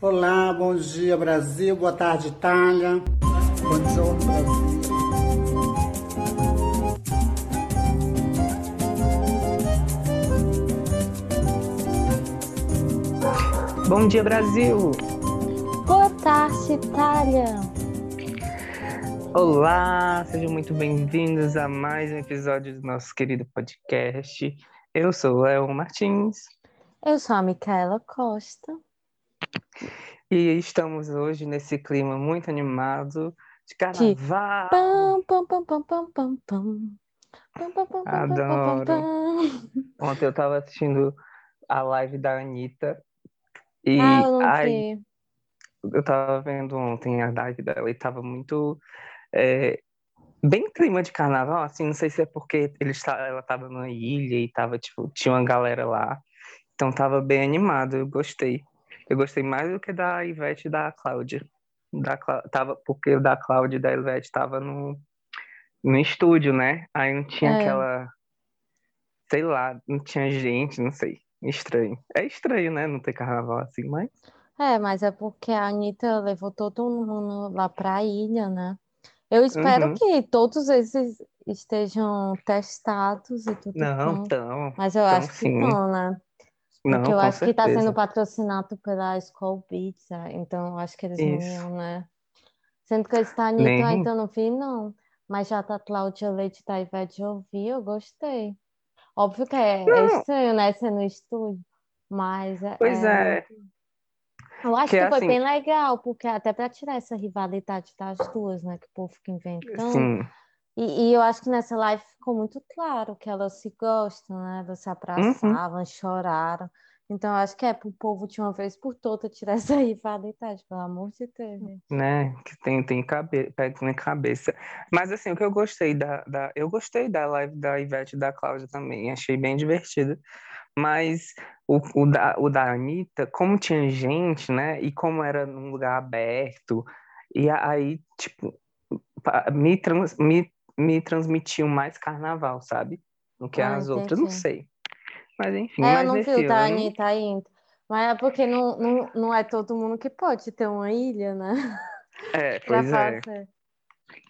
Olá, bom dia Brasil, boa tarde Itália, bom dia Brasil. Bom dia Brasil! Boa tarde Itália! Olá, sejam muito bem-vindos a mais um episódio do nosso querido podcast. Eu sou o Léo Martins. Eu sou a Micaela Costa. E estamos hoje nesse clima muito animado de carnaval. Pam, pam, pam, pam, pam, pam, pam. Pam, pam, pam, pam, pam, pam, Adoro. Ontem eu tava assistindo a live da Anitta e Ah, eu ai, vi. eu tava vendo ontem a live dela e tava muito é, bem clima de carnaval, assim, não sei se é porque ele está, ela tava numa ilha e tava, tipo, tinha uma galera lá, então tava bem animado, eu gostei. Eu gostei mais do que da Ivete e da Cláudia. Da, tava, porque o da Cláudia e da Ivete tava no, no estúdio, né? Aí não tinha É. aquela, sei lá, não tinha gente, não sei. Estranho. É estranho, né? Não ter carnaval assim, mas. É, mas é porque a Anitta levou todo mundo lá pra ilha, né? Eu espero Uhum. que todos esses estejam testados e tudo Não, tão. Mas eu tão acho que sim. não, né? Não, Porque eu acho que tá certeza. sendo patrocinado pela Skol Beats, né? então eu acho que eles não Isso. iam, né? Sendo que da Anitta eu Nem. ainda não vi, não. Mas já tá Cláudia Leite da Ivete eu vi, eu gostei. Óbvio que é, é Não, estranho, né? Ser no estúdio. Mas é, pois é- é. eu acho Que que foi assim, bem legal, porque até para tirar essa rivalidade das duas, né? Que o povo fica inventando. sim. E, e eu acho que nessa live ficou muito claro que elas se gostam, né? Elas se Uhum. abraçavam, choraram. Então, eu acho que é pro povo de uma vez por todas tirar essa rivalidade, pelo amor de Deus, gente. né? Que tem, tem cabe... na cabeça. Mas assim, o que eu gostei da, da... Eu gostei da live da Ivete e da Cláudia também, achei bem divertida. Mas o, o, da, o da Anitta, como tinha gente, né? E como era num lugar aberto, e aí, tipo, me, trans, me, me transmitiu mais carnaval, sabe? Do que Ah, as outras, não entendi. sei. Mas enfim, É, eu mas não vi o da. Anitta ainda. Mas é porque não, não, não é todo mundo que pode ter uma ilha, né? É, pois é. fazer.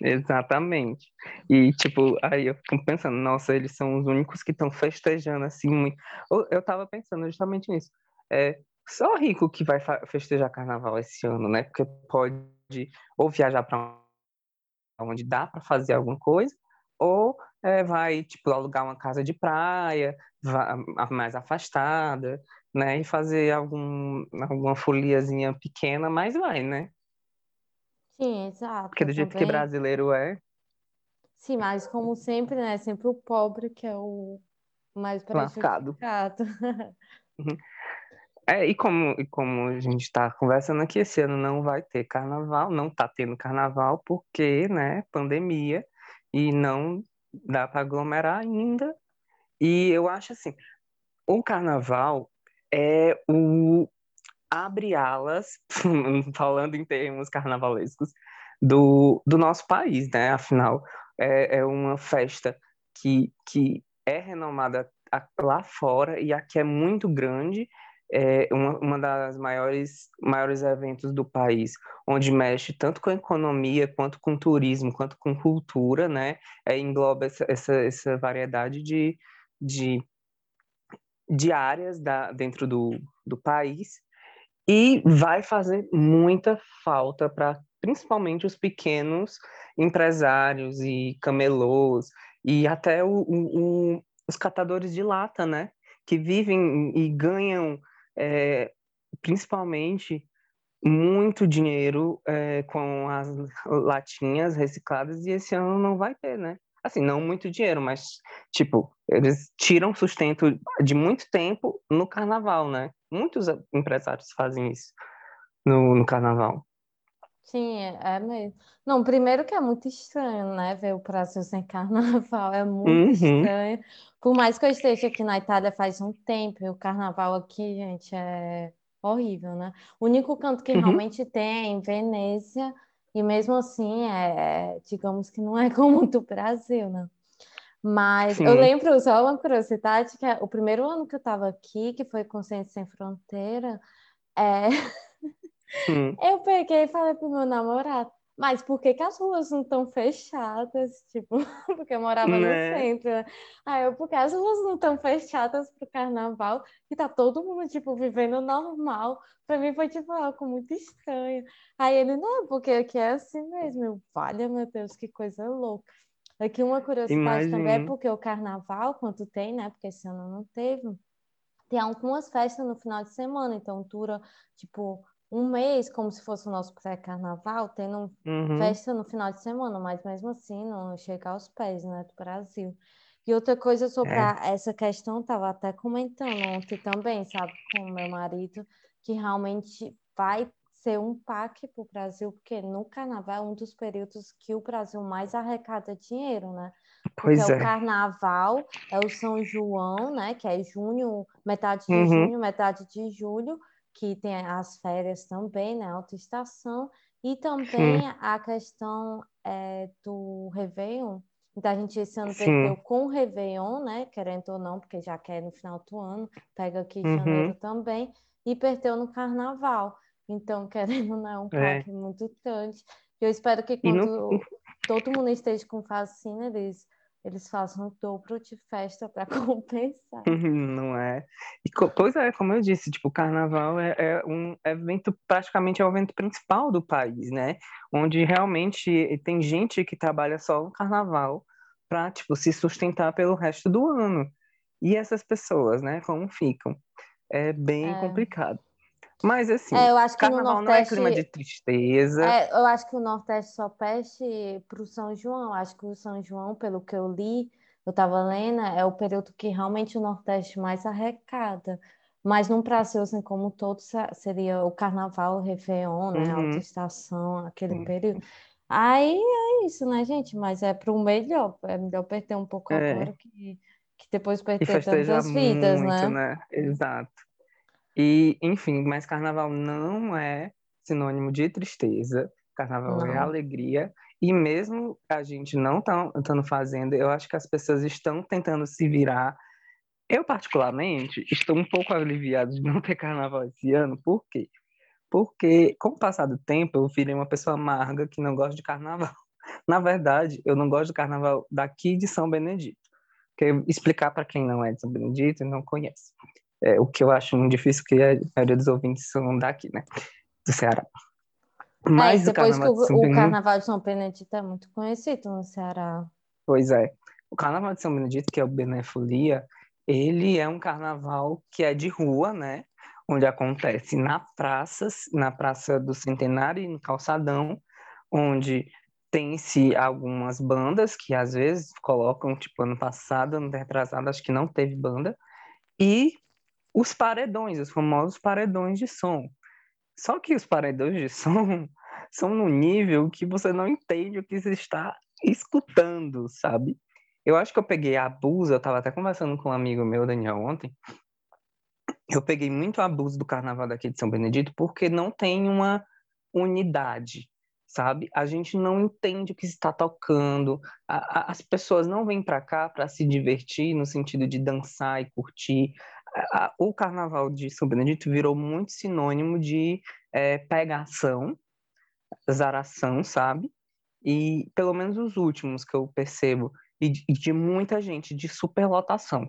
Exatamente. E, tipo, aí eu fico pensando, nossa, eles são os únicos que estão festejando assim muito. Eu eu tava pensando justamente nisso. É só rico que vai festejar carnaval esse ano, né? Porque pode ou viajar para onde dá para fazer alguma coisa, ou é, vai, tipo, alugar uma casa de praia, mais afastada, né? E fazer algum, alguma foliazinha pequena, mas vai, né? Sim, exato. Porque do jeito que também. brasileiro é, Sim, mas como sempre, né? Sempre o pobre que é o mais lascado. prejudicado. É, e como, e como a gente está conversando aqui, esse ano não vai ter carnaval, não está tendo carnaval, porque, né, pandemia, e não dá para aglomerar ainda. E eu acho assim, o carnaval é o abre alas, falando em termos carnavalescos, do, do nosso país, né? Afinal, é, é uma festa que, que é renomada lá fora e aqui é muito grande, é uma, uma das maiores, maiores eventos do país, onde mexe tanto com a economia, quanto com turismo, quanto com cultura, né? É, engloba essa, essa, essa variedade de, de, de áreas da, dentro do, do país e vai fazer muita falta para principalmente os pequenos empresários e camelôs e até o, o- o- os catadores de lata, né? Que vivem e ganham é, principalmente muito dinheiro é, com as latinhas recicladas e esse ano não vai ter, né? Assim, não muito dinheiro, mas, tipo, eles tiram sustento de muito tempo no carnaval, né? Muitos empresários fazem isso no, no carnaval. Sim, é, é mesmo. Não, primeiro que é muito estranho, né? Ver o Brasil sem carnaval. É muito Uhum. estranho. Por mais que eu esteja aqui na Itália faz um tempo, e o carnaval aqui, gente, é horrível, né? O único canto que Uhum. realmente tem é em Venezia, e mesmo assim, é, digamos que não é como o do Brasil, né? Mas eu Sim. lembro, só uma curiosidade, que é o primeiro ano que eu estava aqui, que foi com Ciência Sem Fronteira, é, Hum. Eu peguei e falei pro meu namorado, mas por que, que as ruas não estão fechadas? Tipo, porque eu morava Né? no centro. Aí eu, porque as ruas não estão fechadas pro carnaval e tá todo mundo, tipo, vivendo normal. Pra mim foi, tipo, algo muito estranho. Aí ele, não, porque aqui é assim mesmo. Eu, valha, meu Deus, que coisa louca. Aqui uma curiosidade também é porque o carnaval, quanto tem, né? Porque esse ano não teve, tem algumas festas no final de semana, então dura, tipo, um mês, como se fosse o nosso pré-carnaval, tendo Uhum. festa no final de semana, mas mesmo assim não chega aos pés, né, do Brasil. E outra coisa sobre É. essa questão, estava até comentando ontem também, sabe, com o meu marido, que realmente vai ser um paque para o Brasil, porque no carnaval é um dos períodos que o Brasil mais arrecada dinheiro, né? Porque Pois é o é. carnaval, é o São João, né? Que é junho, metade de Uhum. junho, metade de julho, que tem as férias também, né? Alta estação. E também a questão é, do Réveillon. Então, a gente esse ano Sim. perdeu com o Réveillon, né? Querendo ou não, porque já quer no final do ano, pega aqui em Uhum. janeiro também, e perdeu no carnaval. Então, querendo ou não, é um É. parque muito grande. Eu espero que quando todo mundo esteja com vacina, eles, eles façam o dobro de festa para compensar. Não é? E pois é, como eu disse, tipo, o carnaval é, é um evento, praticamente é o evento principal do país, né? Onde realmente tem gente que trabalha só no carnaval para, tipo, se sustentar pelo resto do ano. E essas pessoas, né, como ficam? É bem É. complicado. Mas assim, É, que no carnaval não é Nordeste. clima de tristeza. É, eu acho que o Nordeste só peste para o São João. Acho que o São João, pelo que eu li, eu estava lendo, é o período que realmente o Nordeste mais arrecada. Mas no Brasil, assim, como todo, se- seria o Carnaval, o Réveillon, né? Uhum. Alta estação, aquele Sim. período. Aí é isso, né, gente? Mas é para o melhor. É melhor perder um pouco É. agora que, que depois perder tantas vidas, muito, né? né? Exato. E, enfim, mas carnaval não é sinônimo de tristeza. Carnaval é Não. alegria. E mesmo a gente não tá, estando fazendo, eu acho que as pessoas estão tentando se virar. Eu, particularmente, estou um pouco aliviado de não ter carnaval esse ano. Por quê? Porque, com o passar do tempo, eu virei uma pessoa amarga que não gosta de carnaval. Na verdade, eu não gosto do carnaval daqui de São Benedito. Porque explicar para quem não é de São Benedito e não conhece. É, o que eu acho muito difícil, porque a maioria dos ouvintes são daqui, né? Do Ceará. É, Mas o depois que carnaval de São o, o Carnaval de São Benedito é muito conhecido no Ceará. pois é. O carnaval de São Benedito, que é o Benefolia, ele é um carnaval que é de rua, né? Onde acontece na praça, na Praça do Centenário e no Calçadão, onde tem-se algumas bandas que às vezes colocam, tipo, ano passado, ano retrasado, acho que não teve banda, e os paredões, os famosos paredões de som. Só que os paredões de som são no nível que você não entende o que você está escutando, sabe? Eu acho que eu peguei abuso, eu estava até conversando com um amigo meu, Daniel, ontem. Eu peguei muito abuso do carnaval daqui de São Benedito porque não tem uma unidade, sabe? A gente não entende o que está tocando, a- a- as pessoas não vêm para cá para se divertir no sentido de dançar e curtir. O carnaval de São Benedito virou muito sinônimo de eh, pegação, zaração, sabe? E pelo menos os últimos que eu percebo, e de, de muita gente, de superlotação.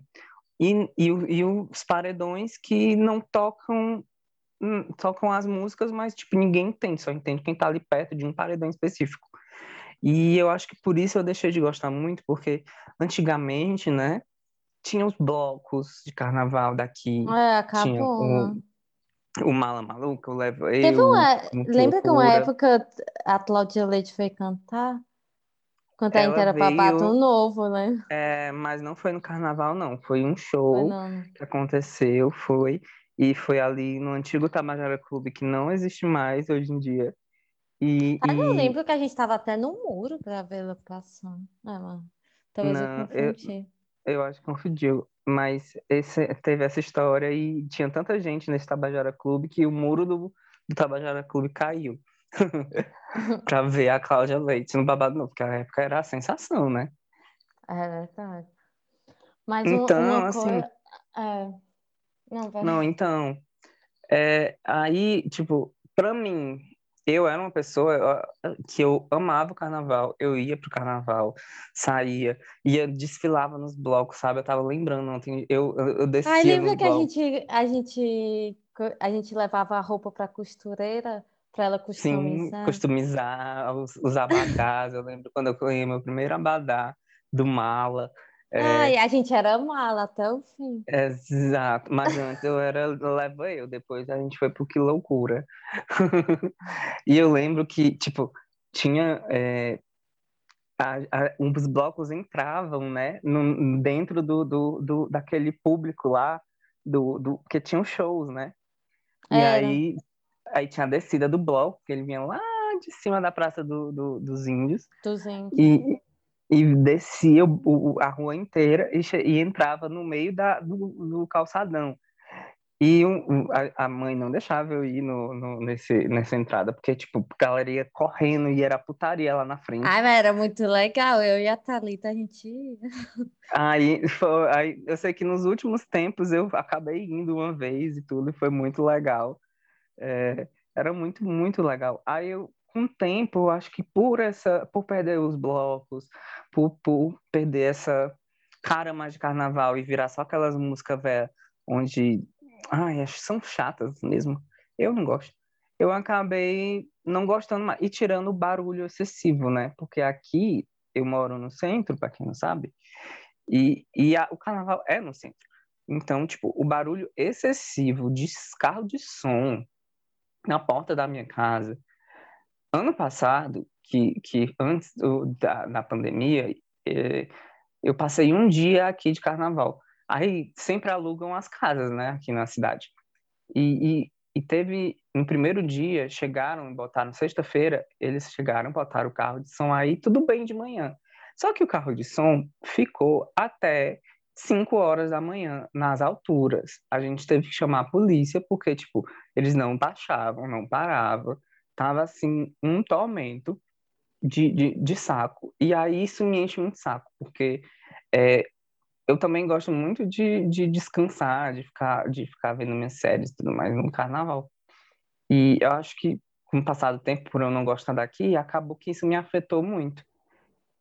E, e, e os paredões que não tocam hum, tocam as músicas, mas tipo, ninguém entende, só entende quem tá ali perto de um paredão específico. E eu acho que por isso eu deixei de gostar muito, porque antigamente, né, tinha os blocos de carnaval daqui, É, tinha acabou, o, né? o Mala Maluca, o Levo Teve Eu, uma... Lembra que uma época a Cláudia Leite foi cantar? Quando a gente Ela era pra veio- Novo, né? É, mas não foi no carnaval, não. Foi um Foi show não, né? que aconteceu, foi, e foi ali no antigo Tabajara Clube, que não existe mais hoje em dia. E, Ah, eu e- lembro que a gente tava até no muro pra ver ela passando. É, mano. Talvez eu Não, eu- confundi. eu acho que confundiu, mas esse, teve essa história e tinha tanta gente nesse Tabajara Clube que o muro do, do Tabajara Clube caiu. pra ver a Cláudia Leite no Babado Novo, porque a época era a sensação, né? É verdade. Mas Então, uma assim- coisa. É. Não, vai. Não, então, é, aí, tipo, Pra mim, eu era uma pessoa que eu amava o carnaval, eu ia pro carnaval, saía, ia, desfilava nos blocos, sabe? Eu tava lembrando ontem, eu, eu, descia Ai, lembra que a gente, a gente, a gente levava a roupa pra costureira pra ela Sim, customizar? customizar os, os abadás. Eu lembro quando eu ganhei meu primeiro abadá do mala. Ai, É, a gente era mala até o fim. exato. Mas antes eu era leva eu, depois a gente foi pro Que Loucura. E eu lembro que, tipo, tinha. é, a- a- os blocos entravam, né, no- dentro do, do, do- daquele público lá, do, do, porque tinham shows, né? E Era. aí, aí tinha a descida do bloco, que ele vinha lá de cima da Praça do, do- dos Índios, 200. e, e descia a rua inteira e, e entrava no meio da, do, do calçadão. E um- a, a mãe não deixava eu ir no, no- nesse, nessa entrada, porque, tipo, a galera ia correndo e era putaria lá na frente. Ai, mas era muito legal. Eu e a Thalita, a gente ia. Aí, foi- aí eu sei que nos últimos tempos eu acabei indo uma vez e tudo, e foi muito legal. É, era muito, muito legal. Aí eu, com o tempo, eu acho que por essa, por perder os blocos, por, perder essa cara mais de carnaval e virar só aquelas músicas velhas onde, ai, são chatas mesmo. Eu não gosto. Eu acabei não gostando mais e tirando o barulho excessivo, né? Porque aqui eu moro no centro, para quem não sabe, e, e a- o carnaval é no centro. Então, tipo, o barulho excessivo de carro de som na porta da minha casa. Ano passado, que, que antes do- da, da pandemia, eh, eu passei um dia aqui de carnaval. Aí sempre alugam as casas, né, aqui na cidade. E, e, e teve, no primeiro dia, chegaram, botaram, sexta-feira, eles chegaram, botaram o carro de som aí, tudo bem de manhã. Só que o carro de som ficou até 5 horas da manhã, nas alturas. A gente teve que chamar a polícia, porque, tipo, eles não baixavam, não paravam. Tava, assim, um tormento de, de, de saco. E aí isso me enche muito saco, porque é, eu também gosto muito de, de descansar, de ficar, de ficar vendo minhas séries e tudo mais no carnaval. E eu acho que, com o passar do tempo, por eu não gostar daqui, acabou que isso me afetou muito.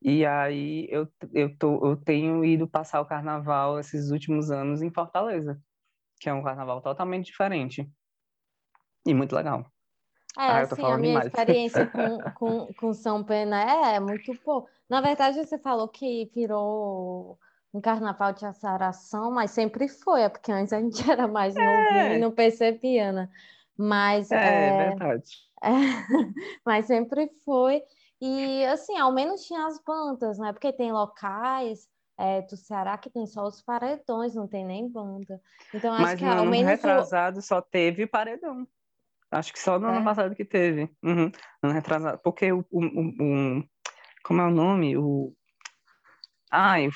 E aí eu, eu, tô, eu tenho ido passar o carnaval esses últimos anos em Fortaleza, que é um carnaval totalmente diferente. E muito legal. É, Ah, eu tô assim, a falando minha demais. experiência com, com, com São Pena é, é muito boa. Na verdade, você falou que virou um carnaval de açaração, mas sempre foi, é porque antes a gente era mais novinho e não percebia, né? Mas, É, é é, verdade. é, mas sempre foi. E, assim, ao menos tinha as bandas, né? Porque tem locais é, do Ceará que tem só os paredões, não tem nem banda. Então, acho Mas que ao menos retrasado só teve paredão. Acho que só no ano É? passado que teve. Uhum. Ano retrasado. Porque o, o, o- Como é o nome? O. Ai, o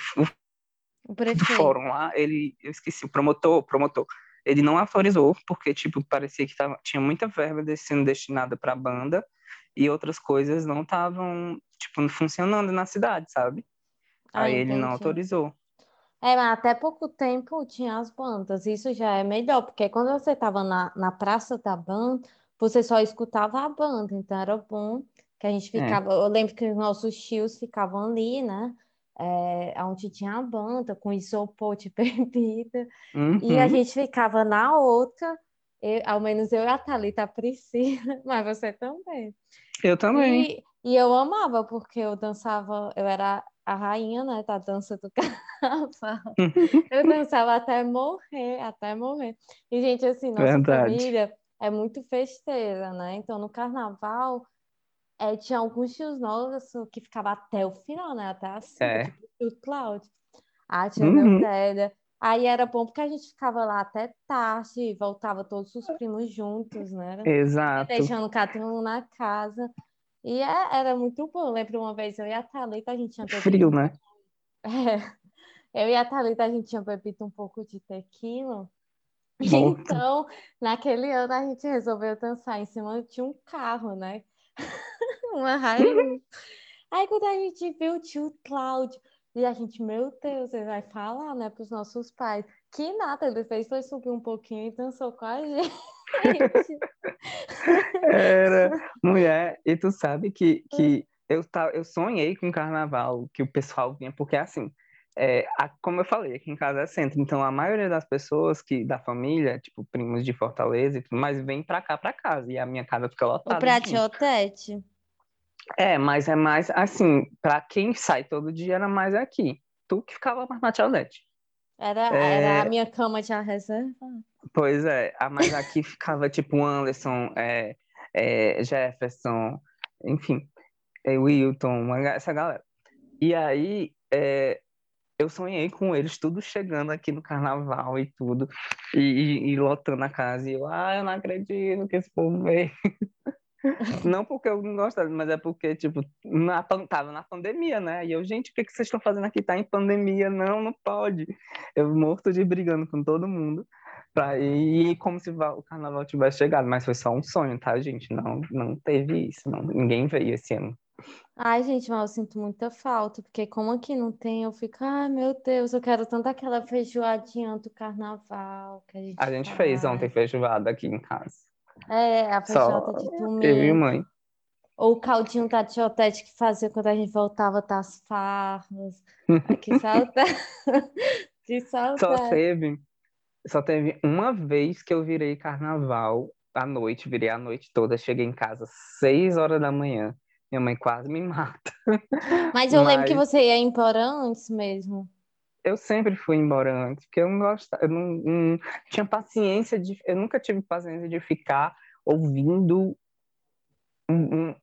o fórum lá, ele. Eu esqueci, o promotor, o promotor. Ele não autorizou, porque, tipo, parecia que tava, tinha muita verba sendo destinada pra banda e outras coisas não estavam, tipo, funcionando na cidade, sabe? Ah, Aí ele não autorizou. É, mas até pouco tempo tinha as bandas. Isso já é melhor, porque quando você estava na, na praça da banda, você só escutava a banda. Então era bom que a gente É. ficava. Eu lembro que os nossos tios ficavam ali, né? É, onde tinha a banda, com isopor de bebida. E a Uhum. gente ficava na outra, eu- ao menos eu e a Thalita, a Priscila, mas você também. Eu também. E, e eu amava, porque eu dançava, eu era a rainha, né, da dança do carnaval. Eu dançava até morrer, até morrer. E, gente, assim, nossa Verdade. família é muito festeira, né? Então, no carnaval, é, tinha alguns tios nossos que ficavam até o final, né? Até as cinco, É. tipo o Cláudio, a tia Uhum. Neutélia. Aí era bom porque a gente ficava lá até tarde, e voltava todos os primos juntos, né? Era Exato. deixando cada um na casa. E é- era muito bom. Lembro uma vez eu e a Thalita, a gente tinha bebido. Frio, né? É, eu e a Thalita, a gente tinha bebido um pouco de tequila. Então, naquele ano, a gente resolveu dançar em cima de um carro, né? Uma Hilux. Aí, quando a gente viu o tio Cláudio, e a gente, meu Deus, ele vai falar, né, para os nossos pais. Que nada, ele fez foi subir um pouquinho e dançou com a gente. Era, mulher, e tu sabe que, que eu, tá, eu sonhei com carnaval, que o pessoal vinha, porque assim, é, a, como eu falei, aqui em casa é centro, então a maioria das pessoas que da família, tipo primos de Fortaleza e tudo mais, vem pra cá, pra casa, e a minha casa fica lotada. O Prate Otete. É, mas é mais assim, pra quem sai todo dia era mais aqui. Tu que ficava mais na Tialdete. Era, é... era a minha cama de reserva. Pois é, mas aqui ficava tipo Anderson, é, é, Jefferson, enfim, é, Wilton, essa galera. E aí, é, eu sonhei com eles tudo chegando aqui no carnaval e tudo, e, e, e lotando a casa. E eu, ah, eu não acredito que esse povo veio. não porque eu não gosto, mas é porque, tipo, na, tava na pandemia, né? E eu, gente, o que, que vocês estão fazendo aqui? Tá em pandemia? Não, não pode. Eu morto de brigando com todo mundo pra ir como se o carnaval tivesse chegado, mas foi só um sonho, tá, gente? Não, não teve isso, não. ninguém veio esse ano. Ai, gente, mas eu sinto muita falta, porque como aqui não tem, eu fico, ai, meu Deus, eu quero tanto aquela feijoadinha do carnaval que a gente A gente fez ontem feijoada aqui em casa. É, a feijoada de domingo. Eu e mãe. Ou o caldinho da tiotete que fazia quando a gente voltava das farras. que saudade. que saudade. Só teve, só teve uma vez que eu virei carnaval à noite, virei a noite toda, cheguei em casa seis horas da manhã. Minha mãe quase me mata. Mas eu Mas... lembro que você ia embora antes mesmo. Eu sempre fui embora antes, porque eu não gostava, eu não, não tinha paciência de, eu nunca tive paciência de ficar ouvindo um, um,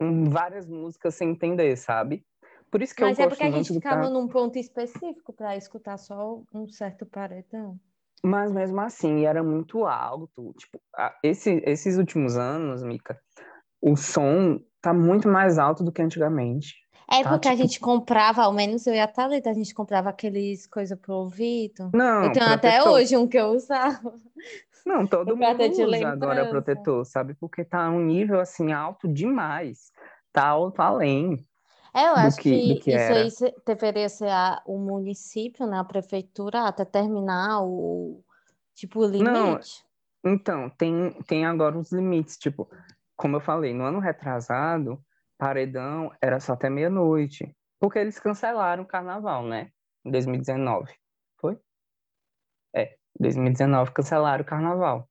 um, várias músicas sem entender, sabe? Por isso que Mas eu é porque a gente ficava num ponto específico para escutar só um certo paredão. Mas mesmo assim, era muito alto. Tipo, esse, esses últimos anos, Mica, o som tá muito mais alto do que antigamente. É tá? porque tipo... a gente comprava, ao menos eu e a Thalita, a gente comprava aqueles coisa pro ouvido. Não, eu tenho protetor. até hoje um que eu usava. Não, todo mundo usa agora protetor, sabe? Porque tá um nível assim alto demais. Tá alto além. É, eu acho que, que, que, isso aí deveria ser a, o município, né, a prefeitura, até terminar o tipo o limite. Não, então, tem, tem agora os limites, tipo, como eu falei, no ano retrasado, paredão era só até meia-noite. Porque eles cancelaram o carnaval, né? Em 2019. Foi? É, 2019 cancelaram o carnaval.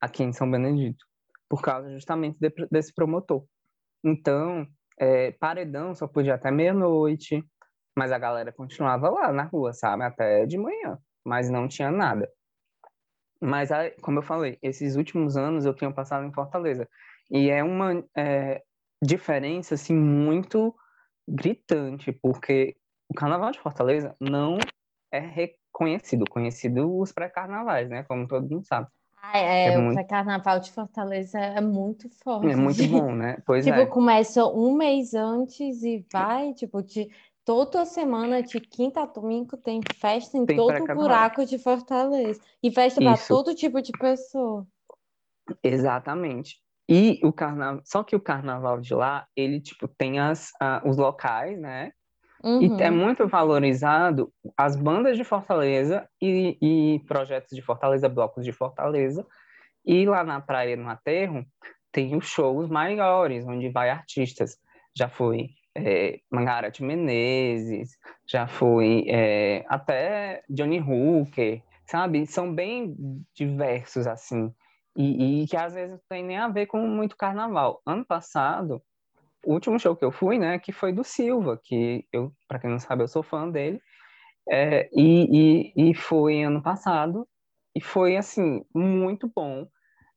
Aqui em São Benedito. Por causa justamente de, desse promotor. Então, é, paredão só podia até meia-noite. Mas a galera continuava lá na rua, sabe? Até de manhã. Mas não tinha nada. Mas, como eu falei, esses últimos anos eu tenho passado em Fortaleza. E é uma é, diferença, assim, muito gritante, porque o Carnaval de Fortaleza não é reconhecido, conhecido os pré-carnavais, né? Como todo mundo sabe. Ah, é, é o muito... pré-carnaval de Fortaleza é muito forte. É muito bom, né? Pois tipo, é. começa um mês antes e vai, tipo, de toda semana, de quinta a domingo, tem festa em tem todo o buraco de Fortaleza. E festa para todo tipo de pessoa. Exatamente. E o carnaval, só que o carnaval de lá, ele tipo tem as, uh, os locais, né? Uhum. E é muito valorizado as bandas de Fortaleza e, e, projetos de Fortaleza, blocos de Fortaleza. E lá na Praia no Aterro tem os shows maiores, onde vai artistas. Já foi é, Mangarete Menezes, já foi é, até Johnny Hooker, sabe? São bem diversos, assim. E, e, que às vezes não tem nem a ver com muito carnaval. Ano passado, o último show que eu fui, né, que foi do Silva, que eu, para quem não sabe, eu sou fã dele. É, e, e, e foi ano passado, e foi assim, muito bom,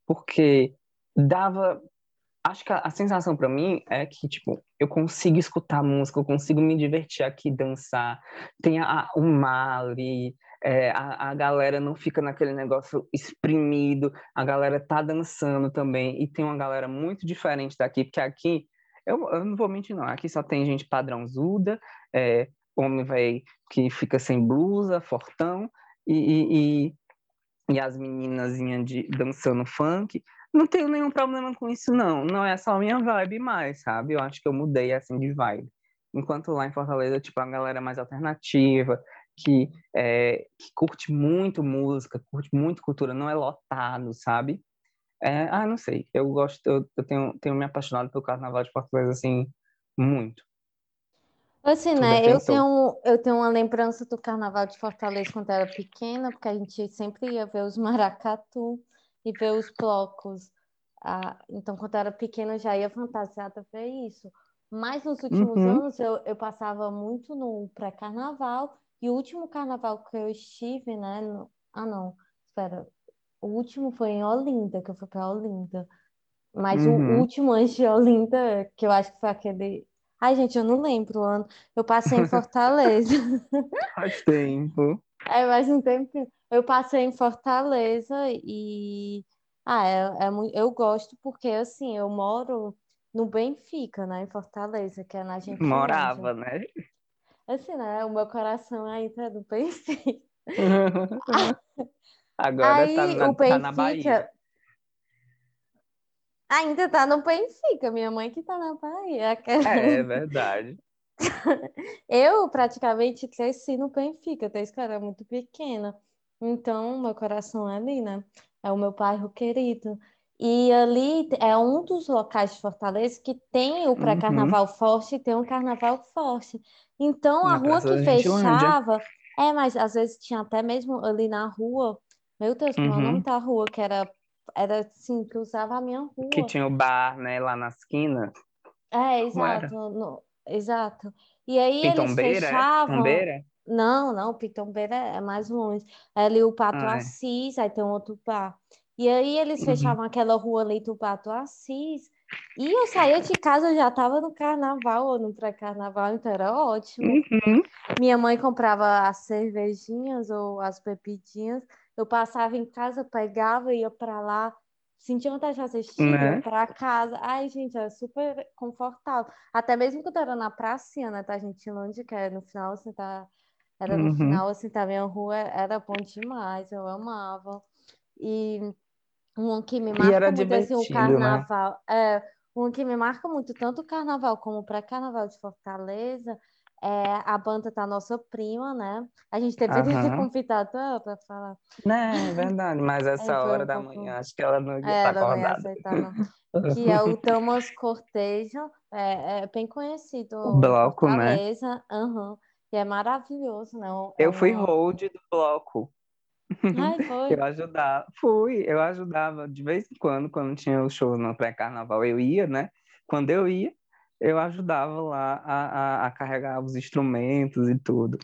porque dava. Acho que a, a sensação para mim é que, tipo, eu consigo escutar música, eu consigo me divertir aqui, dançar. Tem a, o mar ali, é, a, a galera não fica naquele negócio exprimido, a galera tá dançando também, e tem uma galera muito diferente daqui, porque aqui, eu, eu não vou mentir não, aqui só tem gente padrãozuda, é, homem vai que fica sem blusa, fortão, e, e, e, e as meninazinhas de, dançando funk, não tenho nenhum problema com isso não, não é só minha vibe mais, sabe? Eu acho que eu mudei assim de vibe. Enquanto lá em Fortaleza, tipo, a galera é mais alternativa, que, é, que curte muito música, curte muito cultura, não é lotado, sabe? É, ah, não sei. Eu gosto, eu, eu tenho, tenho me apaixonado pelo carnaval de Fortaleza, assim, muito. Assim, né? Eu tenho, eu tenho uma lembrança do Carnaval de Fortaleza quando era pequena, porque a gente sempre ia ver os maracatu e ver os blocos. Ah, então, quando eu era pequena, eu já ia fantasiada ver isso. Mas nos últimos Uhum, anos, eu, eu passava muito no pré-carnaval. E o último carnaval que eu estive, né? no- Ah, não, espera. O último foi em Olinda, que eu fui para Olinda. Mas o uhum. último antes de Olinda, que eu acho que foi aquele. Ai, gente, eu não lembro o ano. Eu passei em Fortaleza. Faz tempo. É mais um tempo. Eu passei em Fortaleza e. Ah, é, é muito... eu gosto porque, assim, eu moro no Benfica, né, em Fortaleza, que é na Gentilândia. Morava, né? Assim, né, o meu coração ainda é do Benfica. Agora tá Aí, na, o tá na Bahia. Ainda tá no Benfica, minha mãe que tá na Bahia. É, é verdade. Eu praticamente cresci no Benfica, desde que eu era muito pequena. Então, meu coração é ali, né? É o meu bairro querido. E ali é um dos locais de Fortaleza que tem o Uhum. pré-carnaval forte e tem um carnaval forte. Então, a Na rua Praça que Gentilândia. fechava, é, mas às vezes tinha até mesmo ali na rua, meu Deus, como é o nome Uhum. da rua? Que era, era assim, que usava a minha Que rua. tinha o bar, né, lá na esquina. É, exato, no- exato. E aí eles Pitombeira, é? fechavam. Pitombeira? Não, não, Pitombeira é mais longe. É ali o Pato Ah, é. Assis, aí tem um outro bar. E aí eles Uhum. fechavam aquela rua do Pato Assis. E eu saía de casa, eu já estava no carnaval ou no pré-carnaval, então era ótimo. Uhum. Minha mãe comprava as cervejinhas ou as bebidinhas. Eu passava em casa, pegava, ia para lá, sentia vontade de assistir, ia Né? para casa. Ai, gente, era super confortável. Até mesmo quando era na pracinha, né, da Gentilândia, que era no final, assim, tá... Era no Uhum. final, assim, tá? Minha rua era bom demais, eu amava. E um que me era marca muito, assim, o né? carnaval. É, um que me marca muito, tanto o carnaval como o pré-carnaval de Fortaleza, é a banda da nossa prima, né? A gente deveria ter Aham. convidado ela para falar. Né, é verdade. Mas É, essa foi hora um da manhã, pouco. acho que ela não ia É, estar ia acordada. aceitar, não. Que é o Damas Cortejo, é, é bem O conhecido em bloco, né? Fortaleza, aham. E é maravilhoso, né? É Eu fui uma. hold do bloco. Ai, foi. Eu ajudava, fui, eu ajudava de vez em quando, quando tinha o show no pré-carnaval, eu ia, né? Quando eu ia, eu ajudava lá a, a, a carregar os instrumentos e tudo.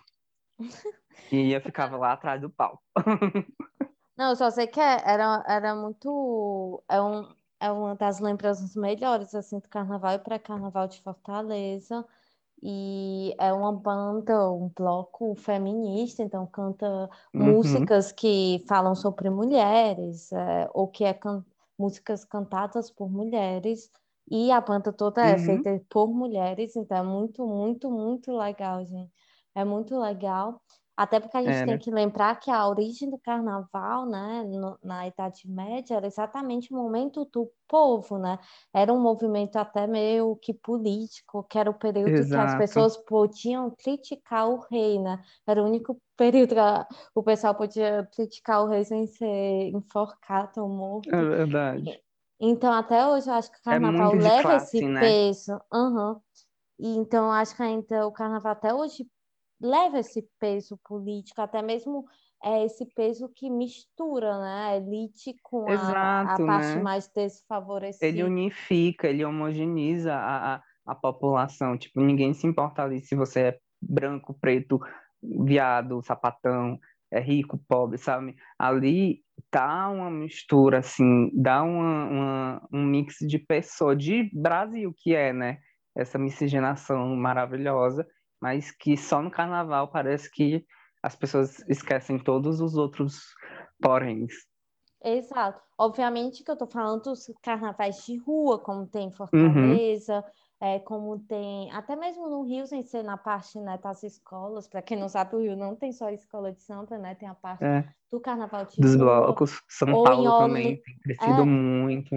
E ia, ficava lá atrás do palco. Não, eu só sei que é- era, era muito. É, um, é uma das lembranças melhores, assim, do carnaval e pré-carnaval de Fortaleza. E é uma banda, um bloco feminista, então canta Uhum, músicas que falam sobre mulheres, é, ou que é can- músicas cantadas por mulheres. E a banda toda é uhum, feita por mulheres, então é muito, muito, muito legal, gente. É muito legal. Até porque a gente tem era, que lembrar que a origem do carnaval, né, no- na Idade Média, era exatamente o momento do povo, né? Era um movimento até meio que político, que era o período que as exato, pessoas podiam criticar o rei, né? Era o único período que a- o pessoal podia criticar o rei sem ser enforcado ou é morto. verdade. Então, até hoje, eu acho que o É carnaval de leva esse classe, né? peso. Aham. E então, eu acho que ainda o carnaval até hoje leva esse peso político, até mesmo é, esse peso que mistura, né, a elite com a, a Exato, parte né? mais Ele desfavorecida. unifica, ele homogeneiza a, a, a população. Tipo, ninguém se importa ali se você é branco, preto, viado, sapatão, é rico, pobre, sabe? Ali tá uma mistura, assim, dá uma, uma- um mix de pessoa, de Brasil que é, né? Essa miscigenação maravilhosa, mas que só no carnaval parece que as pessoas esquecem todos os outros poréns. Exato. Obviamente que eu tô falando dos carnavais de rua, como tem em Uhum, Fortaleza, é, como tem até mesmo no Rio, sem ser na parte, né, das escolas. Para quem não sabe, o Rio não tem só a escola de samba, né? Tem a parte é. do carnaval de dos rua, blocos. São ou Paulo também tem crescido é, muito.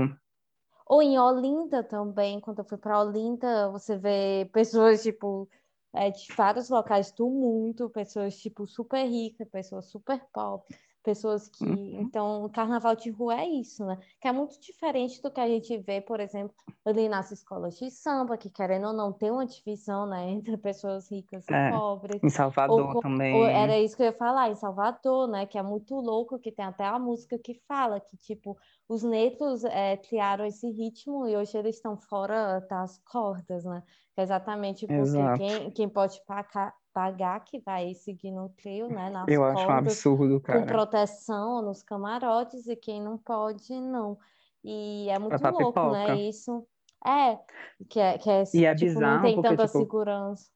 ou em Olinda também. Quando eu fui para Olinda, você vê pessoas tipo é, de vários locais do mundo, pessoas tipo super ricas, pessoas super pobres. Pessoas que. Uhum. Então, o carnaval de rua é isso, né? Que é muito diferente do que a gente vê, por exemplo, ali nas escolas de samba, que querendo ou não tem uma divisão, né, entre pessoas ricas e É, pobres. Em Salvador Ou, também. ou era isso que eu ia falar, em Salvador, né? Que é muito louco, que tem até a música que fala que, tipo, os negros é, criaram esse ritmo e hoje eles estão fora das cordas, né? Que é exatamente porque Exato. quem, quem pode pagar, pagar que vai seguir no trio, né? Nas Eu acho um cordas, absurdo, com cara. proteção nos camarotes e quem não pode, não. E é muito Pra louco, né? pipoca. Isso é que é, que é E é tipo, não bizarro tem porque, tanta tipo, segurança.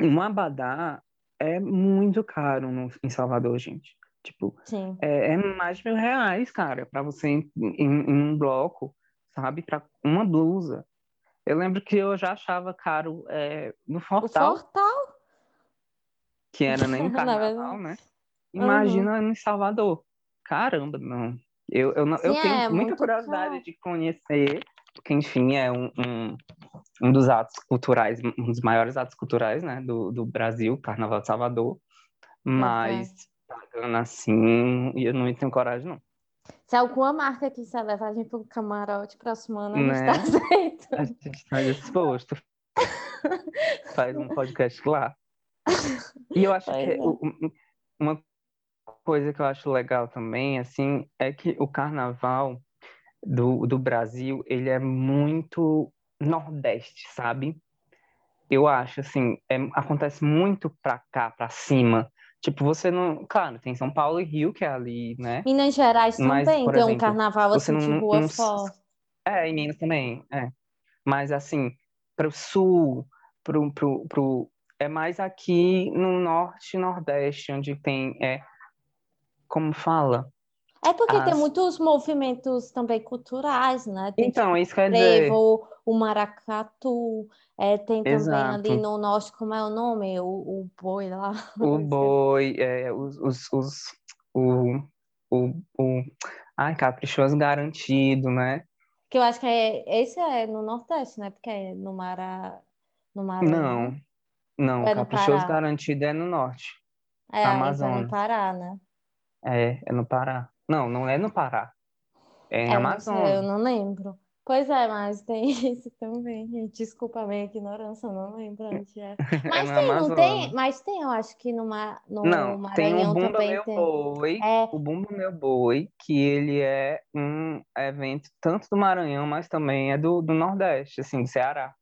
um abadá é muito caro no- em Salvador, gente. Tipo, é, é mais de mil reais, cara, pra você em, em- em um bloco, sabe? Pra uma blusa. Eu lembro que eu já achava caro é, no O Fortal, Fortal, que era nem na carnaval, né? Uhum. Imagina em Salvador. Caramba, não. Eu, eu, não, eu Sim, tenho é muita curiosidade de conhecer, porque, enfim, é um, um, um dos atos culturais, um dos maiores atos culturais, né, do, do Brasil, Carnaval de Salvador. Mas pagando assim, eu não tenho coragem, não. Se alguma marca quiser levar a gente para o camarote próximo ano, a gente Né? tá aceito. A gente está disposto. Faz um podcast lá. E eu acho que o- um- uma coisa que eu acho legal também, assim, é que o carnaval do, do Brasil, ele é muito nordeste, sabe? Eu acho, assim, é- acontece muito pra cá, pra cima. Tipo, você não... Claro, tem São Paulo e Rio, que é ali, né? Minas Gerais Mas, também por tem um exemplo, carnaval você assim de não- rua não- forte. É, em Minas também, é. Mas assim, pro sul, pro, pro, pro... É mais aqui no norte e nordeste, onde tem, é, como fala? É porque tem As- muitos movimentos também culturais, né? Tem Então, isso quer dizer, frevo, o maracatu, é, tem também Exato. ali no norte, como é o nome? O, o boi lá. o boi, é, os, os, os, o, o, o, ai, caprichoso garantido, né? Que eu acho que é, esse é no Nordeste, né? Porque é no Mara, no Maranhão. Não, não, é caprichoso garantido é no norte, É, aí vai Amazonas. no Pará, né? é, é no Pará. Não, não é no Pará, é É, não sei, eu Amazonas. não lembro. Pois é, mas tem isso também. Desculpa a minha ignorância, eu não lembro onde é. Mas no tem, não Amazonas. tem? Mas tem, eu acho que no, Ma- no Não, tem o Maranhão Bumba Meu tem. Boi, É, o Bumba Meu Boi, que ele é um evento tanto do Maranhão, mas também é do, do Nordeste, assim, do Ceará.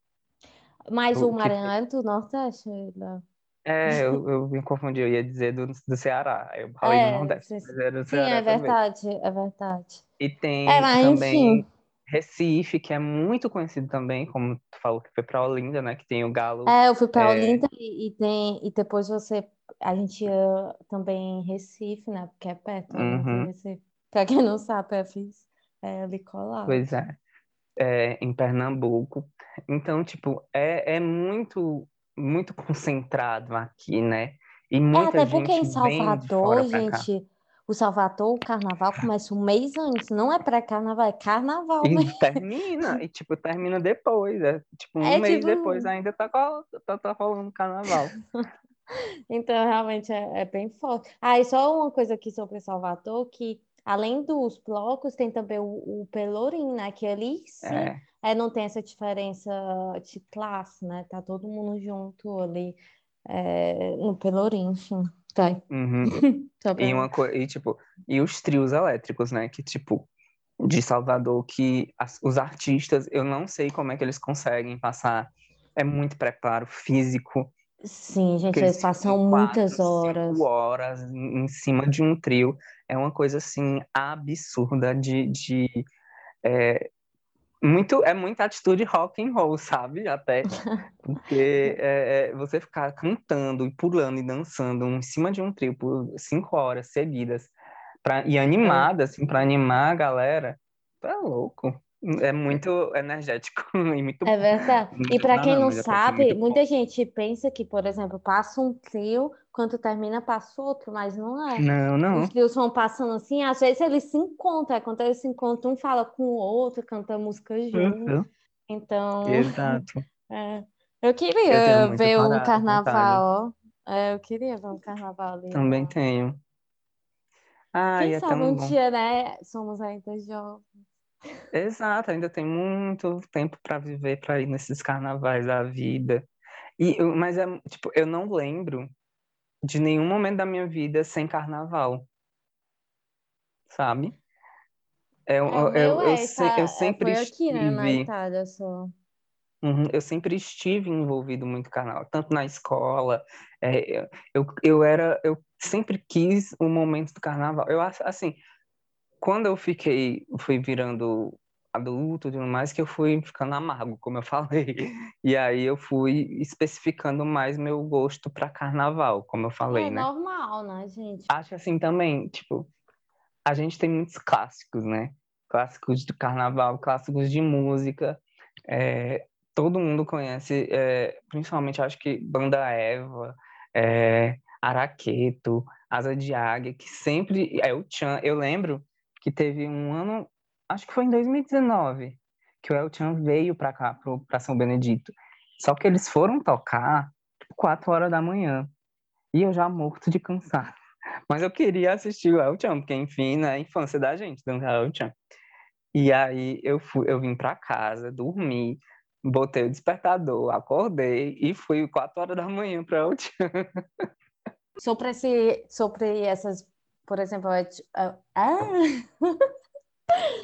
Mas O o Maranhão é do Nordeste, Léo? É, eu, eu me confundi, eu ia dizer do, do Ceará, eu falei do É, Nordeste, mas era do sim, Ceará é também. verdade, é verdade. E tem É, mas também enfim. Recife, que é muito conhecido também, como tu falou que foi pra Olinda, né, que tem o Galo, É, eu fui para é, Olinda e, e tem e depois você a gente ia também em Recife, né? Porque é perto, e uhum, Recife. Pra quem não sabe, é, fiz, é ali colado. pois é, é, em Pernambuco. Então, tipo, é, é muito, muito concentrado aqui, né? E É, muita até porque em Salvador, gente, o Salvador, o carnaval começa um mês antes. Não é pré-carnaval, é carnaval E mesmo. termina, e tipo, termina depois, é tipo um É mês tipo. depois ainda tá, tá, tá rolando carnaval. Então, realmente é, é bem forte. Ah, e só uma coisa aqui sobre Salvador, que além dos blocos, tem também o, o Pelourinho, né? Que ali sim É, é, não tem essa diferença de classe, né? Tá todo mundo junto ali é, no Pelourinho, enfim. Vai. uhum. E uma coisa, e tipo, e os trios elétricos, né? Que tipo, de Salvador, que as- os artistas, eu não sei como é que eles conseguem passar. É muito preparo físico, Sim, gente, eles passam muitas horas. cinco horas em cima de um trio. É uma coisa assim absurda de, de é, muito é muita atitude rock and roll, sabe? Até porque é, é, você ficar cantando e pulando e dançando em cima de um trio por cinco horas seguidas pra, e É. animada assim para animar a galera, é louco. É muito energético e muito É verdade. E para quem não, não é sabe, muito bom. muita gente pensa que, por exemplo, passa um trio, quando termina, passa outro, mas não é. Não, não. Os trios vão passando assim, às vezes eles se encontram, aí quando eles se encontram, um fala com o outro, canta música junto. Uhum. Então, Exato. é. eu Eu queria muita ver um carnaval, ó. É, eu queria ver um carnaval ali Também tenho. Ai, Quem é sabe tão um bom. dia, né? Somos ainda jovens. Exato, ainda tem muito tempo para viver para ir nesses carnavais da vida. E, eu- mas é, tipo, eu não lembro de nenhum momento da minha vida sem carnaval, sabe? Eu, É, o eu, eu, eu, é, se- eu é, sempre foi aqui, né, na estive, Itália só. uhum, eu sempre estive envolvido muito com carnaval, tanto na escola, é, eu, eu era, eu sempre quis o momento do carnaval. Eu acho, assim, quando eu fiquei, fui virando adulto e tudo mais, que eu fui ficando amargo, como eu falei. E aí eu fui especificando mais meu gosto para carnaval, como eu falei, É né? normal, né, gente? Acho assim também, tipo, a gente tem muitos clássicos, né? Clássicos de carnaval, clássicos de música. É, todo mundo conhece, é, principalmente acho que Banda Eva, é, Araqueto, Asa de Águia, que sempre. É o Tchan. Eu lembro que teve um ano, acho que foi em 2019, que o El Chan veio para cá, para São Benedito. Só que eles foram tocar 4 horas da manhã. E eu já morto de cansado. Mas eu queria assistir o El Chan, porque, enfim, na infância da gente, dançar El Chan. E aí eu fui, eu vim para casa, dormi, botei o despertador, acordei e fui 4 horas da manhã para El Chan. Sobre, esse, sobre essas, por exemplo, a- a- ah,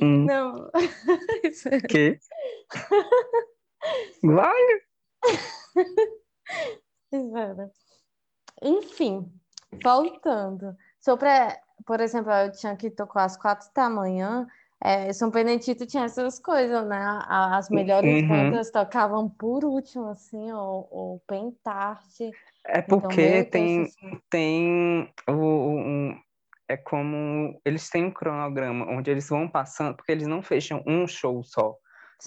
Hum, não, é- que? Vai! Enfim, voltando. Sobre, por exemplo, eu tinha que tocou às quatro da manhã. é, São Benedito tinha essas coisas, né? As melhores Uhum. bandas tocavam por último, assim, ou, ou bem tarde. É Então, porque Deus tem, céu. tem o, o- um, é como eles têm um cronograma onde eles vão passando, porque eles não fecham um show só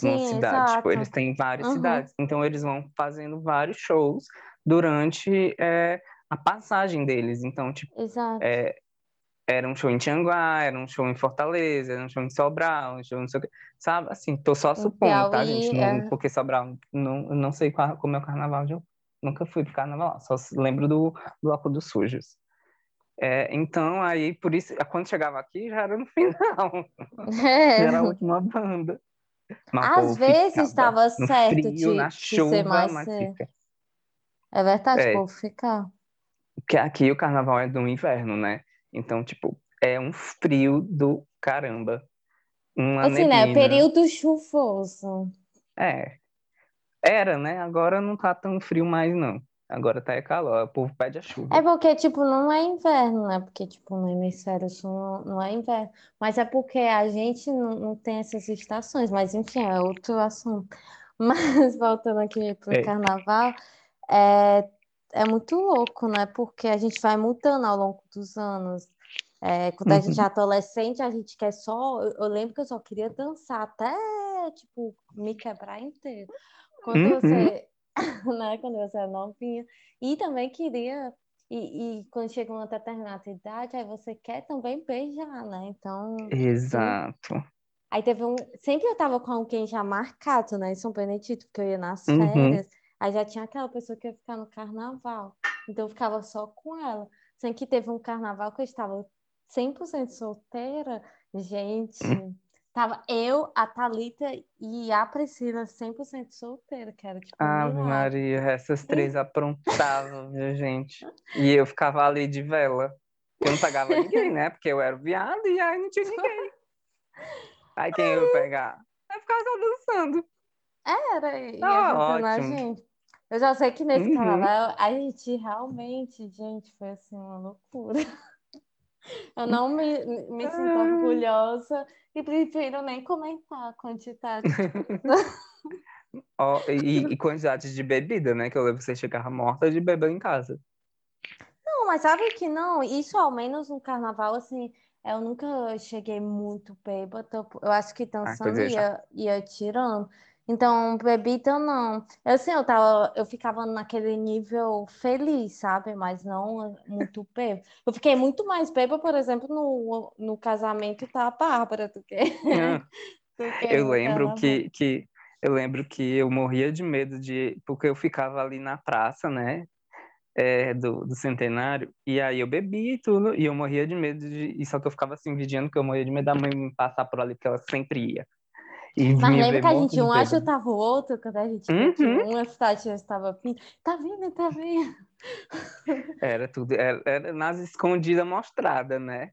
numa Sim, cidade, tipo, eles têm várias Uhum. cidades, então eles vão fazendo vários shows durante é, a passagem deles. Então, tipo, é, era um show em Tianguá, era um show em Fortaleza, era um show em Sobral, um show não sei o quê, sabe? Assim, tô só supondo, tá, Piauí, gente? Não, é. porque Sobral, não, eu não sei qual, como é o carnaval de Nunca fui pro carnaval, só lembro do Bloco dos Sujos. É, então, aí, por isso, quando chegava aqui, já era no final, já era a É. última banda. Mas Às povo vezes estava certo frio, de, na de ser chuva, mais mas fica. É verdade, É, povo ficar. que aqui o carnaval é do inverno, né? Então, tipo, é um frio do caramba. Uma Assim, né? neblina. Período chuvoso. É, era, né? Agora não tá tão frio mais, não. Agora tá é calor, o povo pede a É chuva. porque, tipo, não é inverno, né? Porque, tipo, no hemisfério sul não, não é inverno. Mas é porque a gente não, não tem essas estações. Mas, enfim, é outro assunto. Mas, voltando aqui pro É. carnaval, é, é muito louco, né? Porque a gente vai mudando ao longo dos anos. É, quando a gente é Uhum. adolescente, a gente quer só. Eu, eu lembro que eu só queria dançar até, tipo, me quebrar inteiro. Quando Uhum. você, né? Quando você é novinha. E também queria. E, e quando chega uma determinada idade, aí você quer também beijar, né? Então, sim. Exato. Aí teve um. Sempre eu tava com alguém já marcado, né? Em São Benedito, porque eu ia nas Uhum. férias. Aí já tinha aquela pessoa que ia ficar no carnaval. Então eu ficava só com ela. Sendo que teve um carnaval que eu estava 100% solteira. Gente, tava eu, a Thalita e a Priscila 100% solteira, que era tipo Ave milagre. Maria, essas três aprontavam, viu, gente? E eu ficava ali de vela. Eu não pegava ninguém, né? Porque eu era viado e aí não tinha ninguém. Aí quem eu ia pegar? Eu ficava só dançando. Era, e Tá abraçando a ótimo. gente. Eu já sei que nesse Uhum. carnaval a gente realmente, gente, foi assim uma loucura. Eu não me, me sinto Ah. orgulhosa e prefiro nem comentar a quantidade de Ó, e, e quantidade de bebida, né? Que eu lembro que você chegava morta de beber em casa. Não, mas sabe que não? Isso ao menos no carnaval, assim, eu nunca cheguei muito bêbada. Eu acho que Ah, dançando já. ia, ia tirando. Então, bebida não. Eu, assim, eu tava, eu ficava naquele nível feliz, sabe? Mas não muito bêbada. Eu fiquei muito mais bêbada, por exemplo, no, no casamento da Bárbara do que, Ah, do que Eu lembro que, que eu lembro que eu morria de medo de porque eu ficava ali na praça, né? é, do, do centenário, e aí eu bebi e tudo, e eu morria de medo de. E só que eu ficava assim, vigiando que eu morria de medo da mãe me passar por ali, porque ela sempre ia. E Mas lembra que a gente um ajudava o outro, quando a gente uhum. cidade estava vindo, tá vindo, tá vindo. Era tudo, era, era nas escondidas mostrada, né?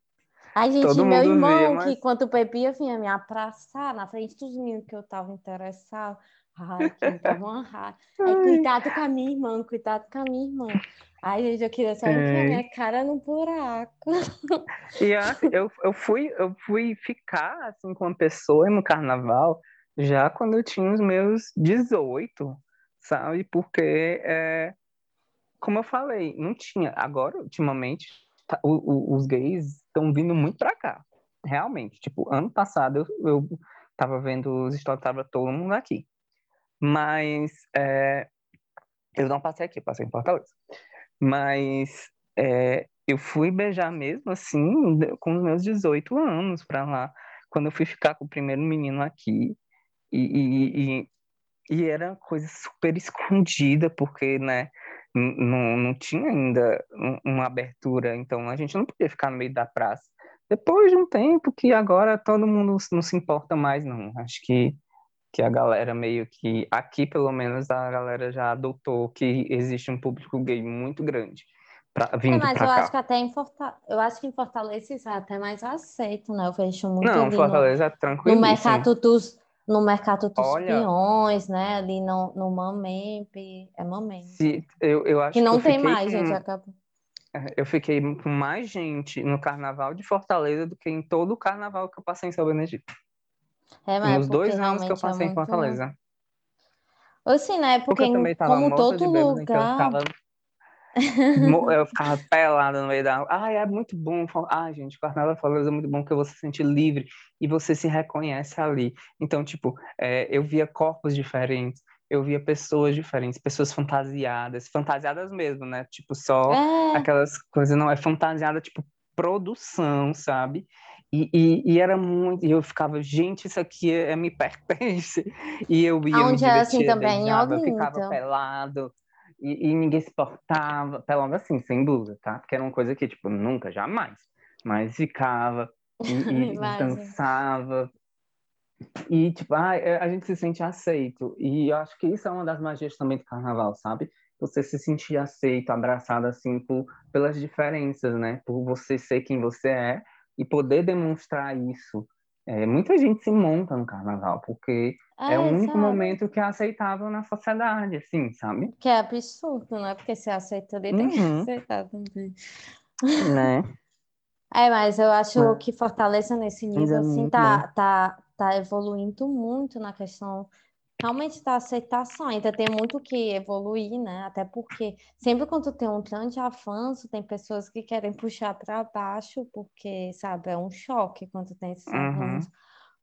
A gente, Todo meu irmão, via, mas... que quando bebia, vinha me abraçar na frente dos meninos que eu tava interessado. Ai, que me dava uma raiva. Aí, cuidado com a minha irmã, cuidado com a minha irmã. Ai, gente, eu queria saber é. a minha cara no buraco. E assim, eu, eu, fui, eu fui ficar assim com uma pessoa no carnaval já quando eu tinha os meus 18, sabe? Porque, é, como eu falei, não tinha. Agora, ultimamente, tá, o, o, os gays estão vindo muito pra cá. Realmente. Tipo, ano passado eu, eu tava vendo os stories, tava todo mundo aqui. Mas é, eu não passei aqui, passei em Fortaleza. Mas é, eu fui beijar mesmo assim com os meus 18 anos para lá, quando eu fui ficar com o primeiro menino aqui. E, e, e, e era coisa super escondida, porque, né, não, não tinha ainda uma abertura, então a gente não podia ficar no meio da praça. Depois de um tempo que agora todo mundo não se importa mais, não. Acho que que a galera meio que aqui pelo menos a galera já adotou que existe um público gay muito grande pra, é, vindo é, mas eu cá. acho que até em Fortaleza, eu acho que em Fortaleza isso é até mais aceito, né? Eu vejo muito Não, Fortaleza no, é tranquilo. No mercado dos no mercado dos Olha, peões, né? Ali no, no Mamempe, é Mamempe. Se, eu, eu acho que não que tem mais, com... gente, acabou. É, eu fiquei com mais gente no carnaval de Fortaleza do que em todo o carnaval que eu passei em São Benedito. É, mas Nos dois anos que eu é passei é muito... em Fortaleza. Assim, né? Porque, porque como todo lugar. Então eu ficava, eu pelada no meio da. Ai, é muito bom. Ai, gente, Carnaval de Fortaleza é muito bom porque você se sente livre e você se reconhece ali. Então, tipo, é, eu via corpos diferentes, eu via pessoas diferentes, pessoas fantasiadas, fantasiadas mesmo, né? Tipo, só é. aquelas coisas, não, é fantasiada, tipo, produção, sabe? E, e, e, era muito, e eu ficava, gente, isso aqui é, é me pertence. E eu ia Onde me é assim também, beijava, eu ficava pelado. E, e, ninguém se portava, pelado assim, sem blusa, tá? Porque era uma coisa que, tipo, nunca, jamais. Mas ficava e, e dançava. E, tipo, ah, a gente se sente aceito. E eu acho que isso é uma das magias também do carnaval, sabe? Você se sentir aceito, abraçado, assim, por, pelas diferenças, né? Por você ser quem você é e poder demonstrar isso. É, muita gente se monta no carnaval, porque é, é o único sabe? momento que é aceitável na sociedade, assim, sabe? Que é absurdo, né? Porque se aceita ali, tem que uhum. aceitar também. Né? É, mas eu acho é. que Fortaleza nesse nível, assim, tá, tá, tá evoluindo muito na questão realmente da aceitação. Ainda tem muito que evoluir, né? Até porque sempre quando tem um grande avanço, tem pessoas que querem puxar para baixo, porque, sabe, é um choque quando tem esse uhum. avanço.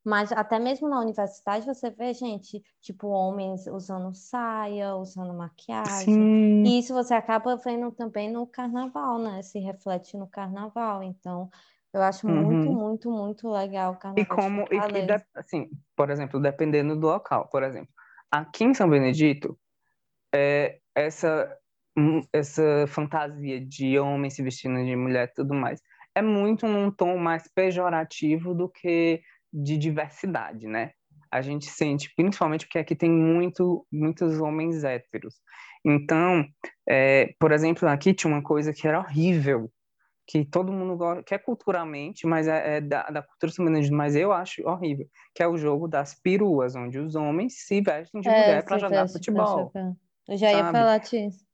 Mas até mesmo na universidade você vê gente, tipo, homens usando saia, usando maquiagem. Sim. E isso você acaba vendo também no carnaval, né? Se reflete no carnaval. Então, eu acho uhum. muito, muito, muito legal o carnaval. E como, e, e assim, por exemplo, dependendo do local, por exemplo, aqui em São Benedito, é, essa, hum, essa fantasia de homem se vestindo de mulher e tudo mais é muito num tom mais pejorativo do que de diversidade, né? A gente sente, principalmente porque aqui tem muito, muitos homens héteros. Então, é, por exemplo, aqui tinha uma coisa que era horrível, que todo mundo gosta, que é culturalmente, mas é, é da, da, cultura feminina, mas eu acho horrível, que é o jogo das peruas, onde os homens se vestem de é, mulher para jogar futebol. Eu já ia falar disso.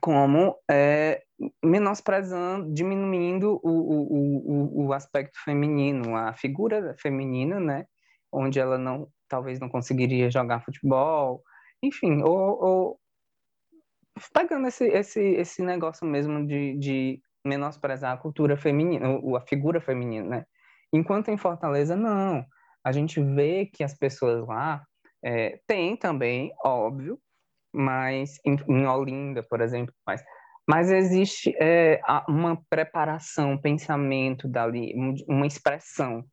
Como é, menosprezando, diminuindo o, o, o, o aspecto feminino, a figura feminina, né? Onde ela não, talvez não conseguiria jogar futebol, enfim, ou, ou pegando esse, esse, esse negócio mesmo de, de menosprezar a cultura feminina, a figura feminina, né? Enquanto em Fortaleza, não. A gente vê que as pessoas lá é, têm também, óbvio, mas em, em Olinda, por exemplo, mas, mas existe é, uma preparação, um pensamento dali, uma expressão,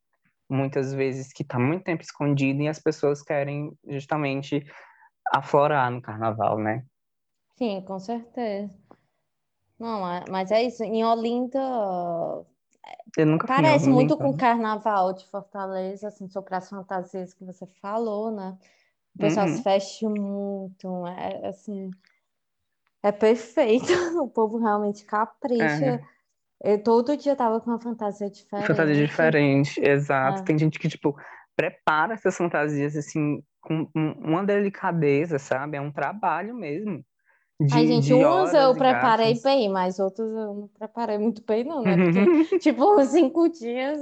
muitas vezes que está muito tempo escondida e as pessoas querem justamente aflorar no carnaval, né? Sim, com certeza. Não, mas é isso. Em Olinda. Eu nunca Parece muito com o carnaval de Fortaleza, assim, sobre as fantasias que você falou, né? O pessoal uhum. se veste muito, é assim. É perfeito. O povo realmente capricha. É. Eu todo dia tava com uma fantasia diferente. Fantasia diferente, exato. É. Tem gente que, tipo, prepara essas fantasias, assim, com uma delicadeza, sabe? É um trabalho mesmo. De, Ai, gente, uns eu preparei gastos. bem, mas outros eu não preparei muito bem, não, né? Porque, tipo, cinco dias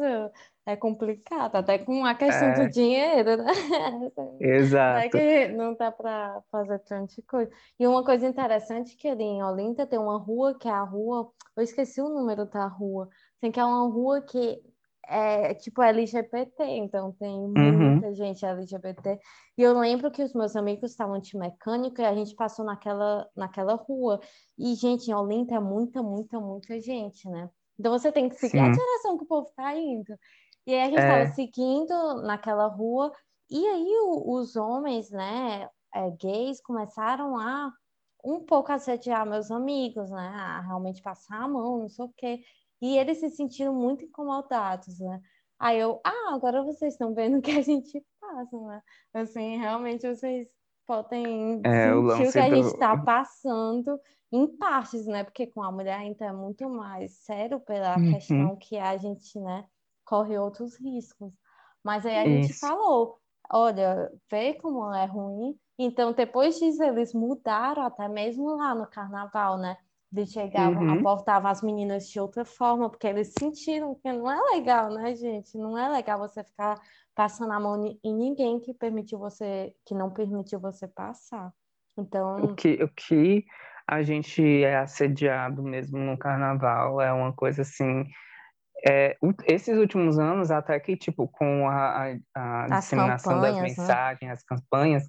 é complicado, até com a questão é. do dinheiro, né? Exato. É não dá para fazer tanta coisa. E uma coisa interessante é que ali em Olinda tem uma rua que é a rua, eu esqueci o número da rua, tem que é uma rua que é tipo LGBT, então tem uhum. muita uhum. gente LGBT. E eu lembro que os meus amigos estavam de mecânico e a gente passou naquela, naquela rua. E, gente, em Olinda é muita, muita, muita gente, né? Então você tem que seguir Sim. a direção que o povo tá indo. E aí a gente estava é... seguindo naquela rua, e aí o, os homens, né, é, gays, começaram a um pouco assediar meus amigos, né? A realmente passar a mão, não sei o quê. E eles se sentiram muito incomodados, né? Aí eu, ah, agora vocês estão vendo o que a gente passa, né? Assim, realmente vocês podem é, sentir o que a gente está passando em partes, né? Porque com a mulher ainda é muito mais sério pela uhum. questão que a gente, né, corre outros riscos. Mas aí a Isso. gente falou, olha, vê como é ruim. Então, depois disso, eles mudaram até mesmo lá no carnaval, né? Eles chegavam, uhum. as meninas de outra forma, porque eles sentiram que não é legal, né, gente? Não é legal você ficar passando a mão em ninguém que permitiu você, que não permitiu você passar. Então. O que, o que a gente é assediado mesmo no carnaval é uma coisa assim. É, esses últimos anos, até que, tipo, com a, a, a disseminação das né? mensagens, né? as campanhas,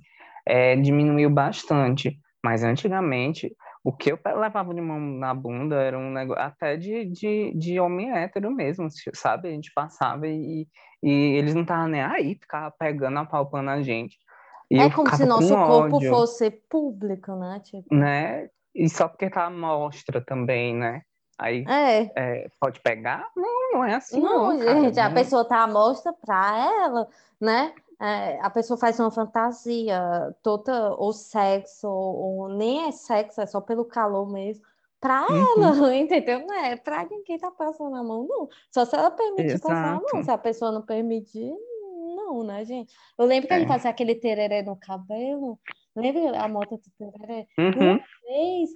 é, diminuiu bastante. Mas antigamente, o que eu levava de mão na bunda era um negócio até de, de, de homem hétero mesmo, sabe? A gente passava e, e eles não estavam nem aí, ficava pegando, apalpando a gente. E é como se nosso corpo ódio, fosse público, né? Tipo... né? E só porque tá à mostra também, né? Aí é. É, pode pegar? Não, não é assim. Não, não gente, a pessoa tá à mostra pra ela, né? É, a pessoa faz uma fantasia toda, ou sexo, ou, nem é sexo, é só pelo calor mesmo, pra uhum. ela, entendeu? Não é pra ninguém tá passando a mão, não. Só se ela permitir Exato. passar a mão. Se a pessoa não permitir, não, né, gente? Eu lembro que é. gente fazia aquele tereré no cabelo. Lembra a moto do tereré? Uhum. Uma vez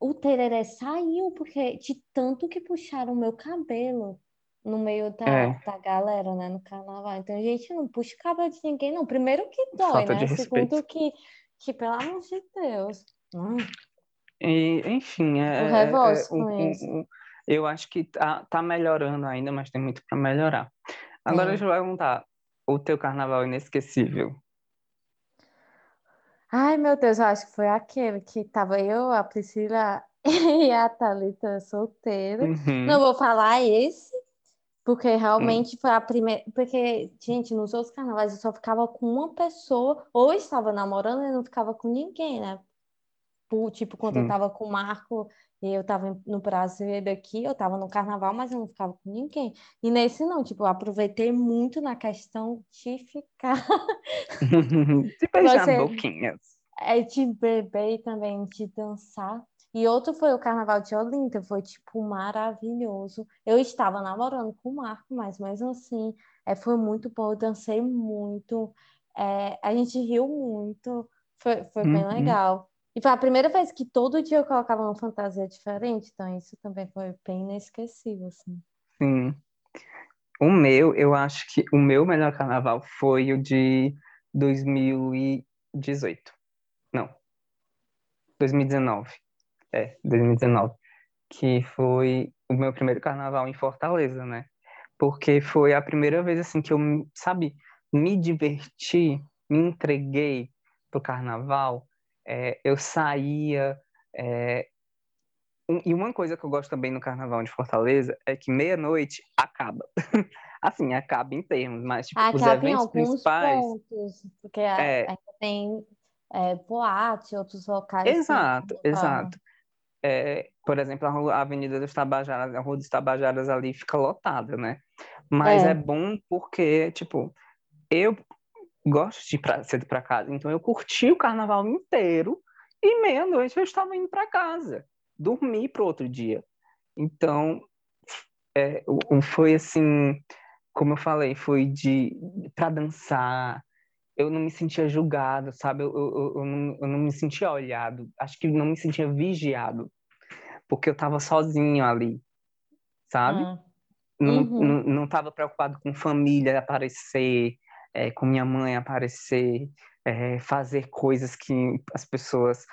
o tereré saiu, porque de tanto que puxaram o meu cabelo no meio da, é. da galera, né, no carnaval. Então a gente não puxa cabelo de ninguém, não. Primeiro que dói, Falta né? Segundo que, que, pelo amor de Deus. Hum. E, enfim, é, o é, é com isso. eu acho que tá, tá melhorando ainda, mas tem muito para melhorar. Agora deixa eu perguntar, o teu carnaval inesquecível? Ai, meu Deus, eu acho que foi aquele que tava eu, a Priscila e a Thalita solteira. Uhum. Não vou falar esse, porque hum. realmente foi a primeira. Porque, gente, nos outros carnavais eu só ficava com uma pessoa, ou estava namorando e não ficava com ninguém, né? Por, tipo, quando Sim. eu tava com o Marco e eu tava no Brasil daqui, eu tava no carnaval, mas eu não ficava com ninguém. E nesse não, tipo, eu aproveitei muito na questão de ficar. de beijar Você... boquinhas. É de beber também de dançar. E outro foi o Carnaval de Olinda, foi, tipo, maravilhoso. Eu estava namorando com o Marco, mas mesmo assim, é, foi muito bom, eu dancei muito, é, a gente riu muito, foi, foi bem uhum. legal. E foi a primeira vez que todo dia eu colocava uma fantasia diferente, então isso também foi bem inesquecível, assim. Sim. O meu, eu acho que o meu melhor carnaval foi o de 2018. Não. 2019 é, 2019, que foi o meu primeiro carnaval em Fortaleza, né? Porque foi a primeira vez assim que eu, sabe, me diverti, me entreguei pro carnaval. É, eu saía. É, e uma coisa que eu gosto também no carnaval de Fortaleza é que meia-noite acaba. assim, acaba em termos, mas tipo, acaba os eventos principais. Pontos, porque é... tem é, boate, outros locais. Exato, exato. É, por exemplo, a, Avenida dos Tabajaras, a Rua dos Tabajaras ali fica lotada, né? Mas é, É. bom porque, tipo, eu gosto de ir pra, cedo para casa, então eu curti o carnaval inteiro e meia-noite eu estava indo para casa, dormir para outro dia. Então, é, foi assim, como eu falei, foi de para dançar. Eu não me sentia julgado, sabe? Eu, eu, eu, não, eu não me sentia olhado. Acho que não me sentia vigiado, porque eu estava sozinho ali, sabe? Ah, não, Uhum. não, não estava preocupado com família aparecer, é, com minha mãe aparecer, é, fazer coisas que as pessoas.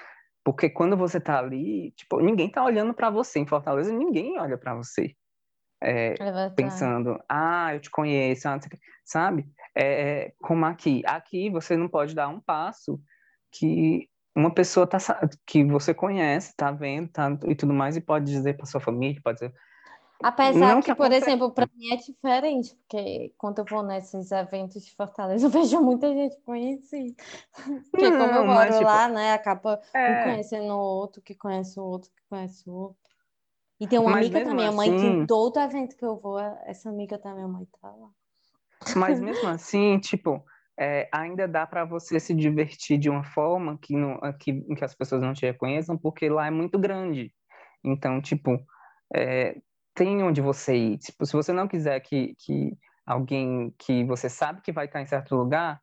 Porque quando você tá ali, tipo, ninguém tá olhando para você. Em Fortaleza, ninguém olha para você, é, é pensando, ah, eu te conheço, ah, não sei o quê", sabe? É, é, como aqui. Aqui você não pode dar um passo que uma pessoa tá, que você conhece, tá vendo, tá, e tudo mais, e pode dizer para sua família, pode dizer. Apesar Não que, que por exemplo, para mim é diferente, porque quando eu vou nesses eventos de Fortaleza, eu vejo muita gente conhecida. Porque como eu Não, mas, moro tipo, lá, né, acaba um é, conhecendo o outro, que conhece o outro, que conhece o outro. E tem uma mas amiga da mesmo minha mãe que assim. em todo evento que eu vou, essa amiga da minha mãe tá lá. Mas mesmo assim, tipo, é, ainda dá para você se divertir de uma forma que, não, que, que as pessoas não te reconheçam, porque lá é muito grande. Então, tipo, é, tem onde você ir. Tipo, se você não quiser que, que alguém que você sabe que vai estar em certo lugar,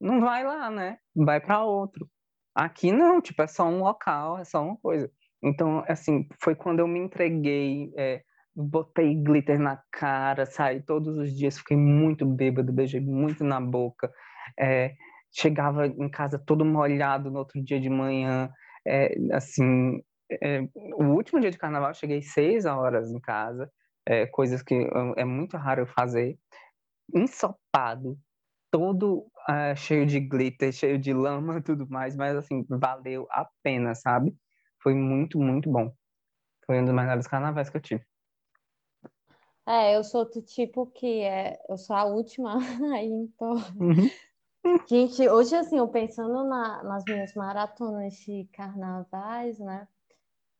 não vai lá, né? Vai para outro. Aqui não, tipo, é só um local, é só uma coisa. Então, assim, foi quando eu me entreguei, é, botei glitter na cara, saí todos os dias, fiquei muito bêbado, beijei muito na boca, é, chegava em casa todo molhado no outro dia de manhã, é, assim, é, o último dia de carnaval eu cheguei seis horas em casa, é, coisas que eu- é muito raro eu fazer, ensopado, todo ah, cheio de glitter, cheio de lama tudo mais, mas assim, valeu a pena, sabe? Foi muito, muito bom. Foi um dos melhores carnavais que eu tive. É, eu sou do tipo que é, eu sou a última, aí então. Uhum. Gente, hoje assim, eu pensando na- nas minhas maratonas de carnavais, né?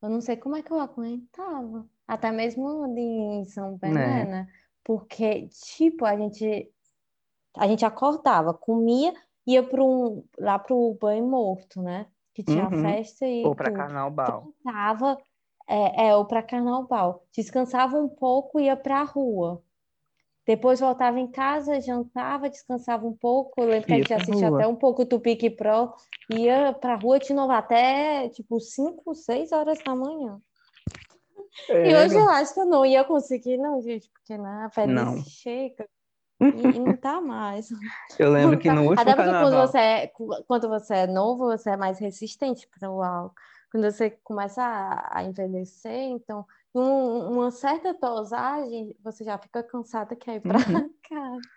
Eu não sei como é que eu aguentava. Até mesmo ali em São Pelé, Né? né? Porque, tipo, a gente, a gente acordava, comia, ia pro, lá pro banho morto, né? Que tinha Uhum. festa e Ou para carnaval. Descansava, é, é, ou para carnaval. Descansava um pouco e ia pra rua. Depois voltava em casa, jantava, descansava um pouco. Eu lembro que a gente assistia até um pouco do Pique Pro, ia pra rua de novo até tipo 5, 6 horas da manhã. E hoje eu acho que eu não ia conseguir, não, gente, porque né, a velhice Não. chega e, e não tá mais. Eu lembro que no último Até porque quando carnaval. você é, quando você é novo, você é mais resistente para o álcool. Quando você começa a, a envelhecer, então, um- uma certa dosagem, você já fica cansada, quer ir para Uhum. casa.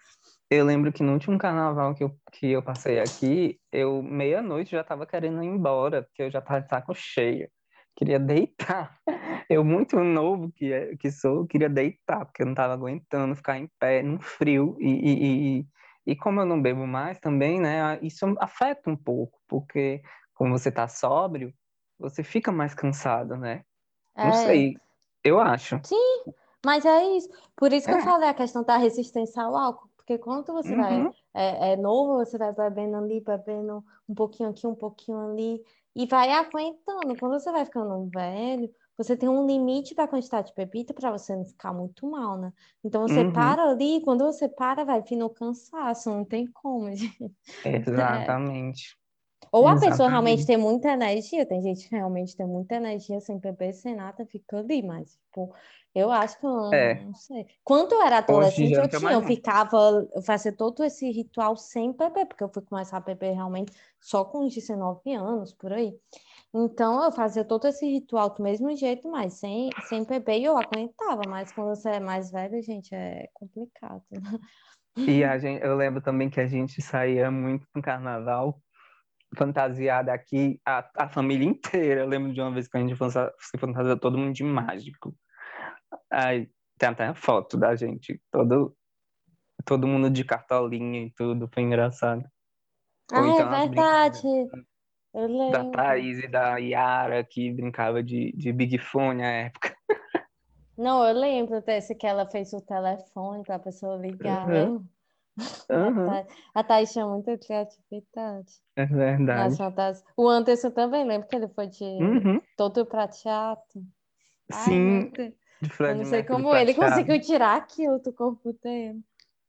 Eu lembro que no último carnaval que eu, que eu passei aqui, eu meia-noite já tava querendo ir embora, porque eu já tava de saco cheio. Queria deitar. Eu, muito novo que, é- que sou, queria deitar, porque eu não tava aguentando ficar em pé, num frio. E, e, e, como eu não bebo mais também, né, isso afeta um pouco, porque como você tá sóbrio, você fica mais cansado, né? Não É, sei, eu acho. mas é isso. Por isso que eu É. falei a questão da resistência ao álcool. Porque quando você vai, Uhum. é, é novo, você vai bebendo ali, bebendo um pouquinho aqui, um pouquinho ali, e vai aguentando. Quando você vai ficando velho, você tem um limite da quantidade de bebida para você não ficar muito mal, né? Então você Uhum. para ali, quando você para, vai vir no cansaço, não tem como, gente. É. Exatamente. Ou a pessoa realmente Exatamente. tem muita energia, tem gente que realmente tem muita energia sem beber, sem nada, fica ali, mas, tipo, eu acho que eu não, É. não sei. Quando eu era adolescente, eu tinha, eu ficava, eu fazia todo esse ritual sem beber, porque eu fui começar a beber realmente só com uns 19 anos, por aí. Então, eu fazia todo esse ritual do mesmo jeito, mas sem, sem beber, e eu aguentava, mas quando você é mais velho, gente, é complicado. E a gente, eu lembro também que a gente saía muito no carnaval, fantasiada aqui, a, a família inteira. Eu lembro de uma vez que a gente se fantasiou todo mundo de mágico. Aí tem até a foto da gente, todo, todo mundo de cartolinha e tudo, foi engraçado. Ah, é então as verdade. Eu Da lembro. Thaís e da Yara, que brincava de, de Big Fone na época. Não, eu lembro desse que ela fez o telefone para a pessoa ligar, Uhum. lembra? A Thaís, a Thaís tinha muita criatividade. é verdade. Fantasias. O Anderson também, lembra que ele foi de Uhum, todo pra teatro? Ai, Sim, meu De Eu Fred não sei Mercury como ele prateado. conseguiu tirar aquilo do corpo dele.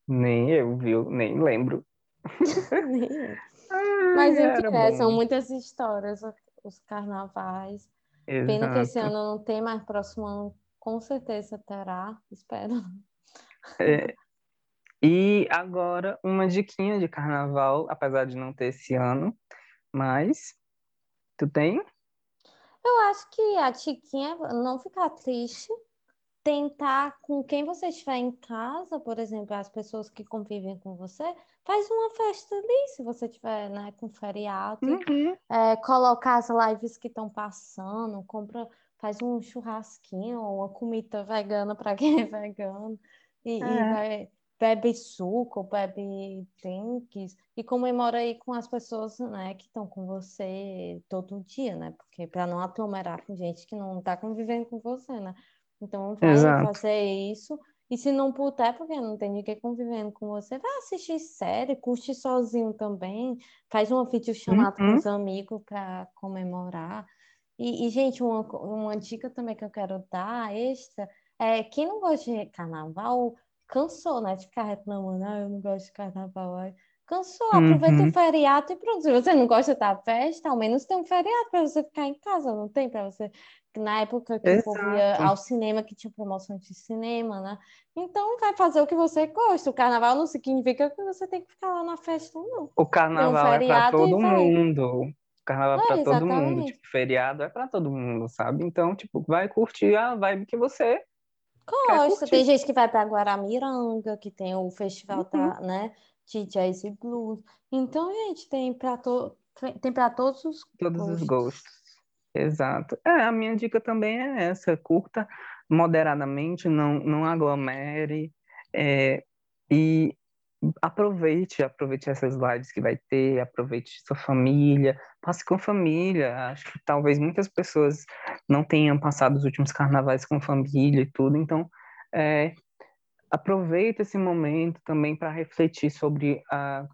Nem eu, viu? Nem lembro. Nem eu. Mas enfim, era né, são muitas histórias, os carnavais. Pena que esse Exato. ano não tem, mas próximo ano com certeza terá. Espero. É, E agora, uma diquinha de carnaval, apesar de não ter esse ano, mas tu tem? Eu acho que a Tiquinha não ficar triste, tentar com quem você estiver em casa, por exemplo, as pessoas que convivem com você, faz uma festa ali, se você tiver, né, com feriado. Uhum. É, colocar as lives que estão passando, compra, faz um churrasquinho ou uma comida vegana para quem é vegano e, e É. vai, bebe suco, bebe drinks e comemora aí com as pessoas, né, que estão com você todo dia, né? Porque para não aglomerar com gente que não está convivendo com você, né? Então vai Exato. fazer isso. E se não puder, porque não tem ninguém convivendo com você, vai assistir série, curte sozinho também, faz uma videochamada com Uhum. os amigos para comemorar. E, e, gente, uma, uma dica também que eu quero dar extra é quem não gosta de carnaval, cansou, né? De ficar reclamando, ah, eu não gosto de carnaval. Cansou, aproveita Uhum. o feriado e pronto. Se você não gosta da festa, ao menos tem um feriado para você ficar em casa, não tem para você. Na época que o povo ia Exato. ao cinema, que tinha promoção de cinema, né? Então vai fazer o que você gosta. O carnaval não significa que você tem que ficar lá na festa, não. O carnaval é para feriado e todo mundo. O carnaval é É, para todo mundo. Tipo, feriado é para todo mundo, sabe? Então, tipo, vai curtir a vibe que você Gosta. Tem gente que vai para Guaramiranga, que tem o festival Uhum. da, né, de jazz e blues. Então, gente, tem para to... tem para todos os Todos os gostos. gostos. Exato. É, a minha dica também é essa, curta moderadamente, não, não aglomere, é, e aproveite, aproveite essas lives que vai ter, aproveite sua família, passe com família. Acho que talvez muitas pessoas não tenham passado os últimos carnavais com família e tudo, então é, aproveita esse momento também para refletir sobre a,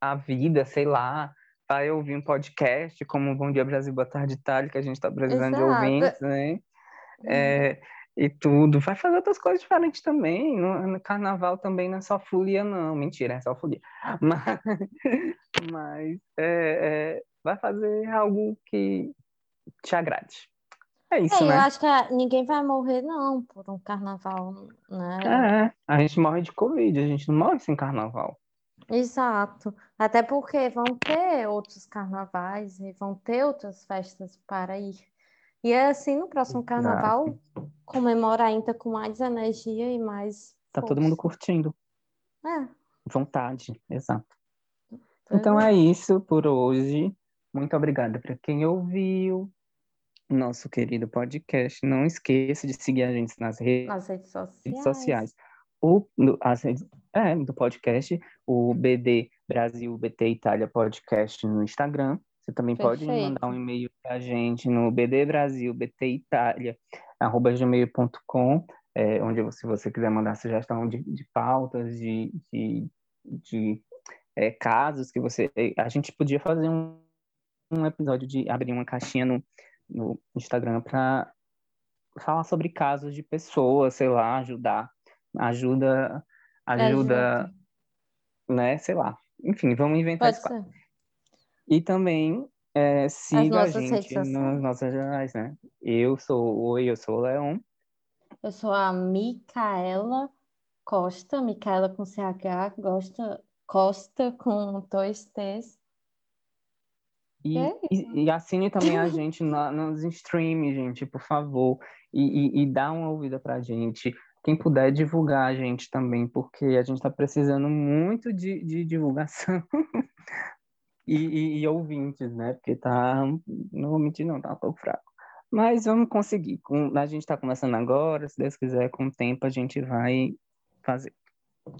a vida, sei lá, vai ouvir um podcast como Bom Dia Brasil, Boa Tarde Itália, que a gente está precisando de Exato. ouvintes, né? É, e tudo. Vai fazer outras coisas diferentes também. No, no carnaval também não é só folia, não. Mentira, é só folia. Mas, mas é, é, vai fazer algo que te agrade. É isso, É, eu né? acho que ninguém vai morrer, não, por um carnaval, né? É, a gente morre de Covid, a gente não morre sem carnaval. Exato. Até porque vão ter outros carnavais e vão ter outras festas para ir. E é assim, no próximo Exato. carnaval, comemora ainda com mais energia e mais Tá todo mundo força. curtindo. É, Vontade, exato. Então é. é isso por hoje. Muito obrigada para quem ouviu nosso querido podcast. Não esqueça de seguir a gente nas redes Nas redes sociais. sociais. O, no- as redes, é, do podcast, o BD Brasil BT Itália Podcast no Instagram. Você também pode Perfeito. mandar um e-mail para a gente no bdbrasilbtitália.gmail.com, é, onde se você quiser mandar sugestão de, de pautas, de, de, de é, casos que você. A gente podia fazer um, um episódio de abrir uma caixinha no, no Instagram para falar sobre casos de pessoas, sei lá, ajudar. Ajuda, ajuda, Ajuda. né? Sei lá. Enfim, vamos inventar Pode esse. E também é, siga a redes gente nas nossas reais, né? Eu sou Oi, eu sou o Leon. Eu sou a Micaela Costa, Micaela com CH, Costa, Costa com dois T's. E, É e, e assine também a gente na, nos streams, gente, por favor. E, e, e dá uma ouvida pra gente. Quem puder divulgar a gente também, porque a gente tá precisando muito de, de divulgação. e, e, ouvintes, né? Porque tá. Não vou mentir, não, tá um pouco fraco. Mas vamos conseguir. A gente tá começando agora, se Deus quiser, com o tempo a gente vai fazer.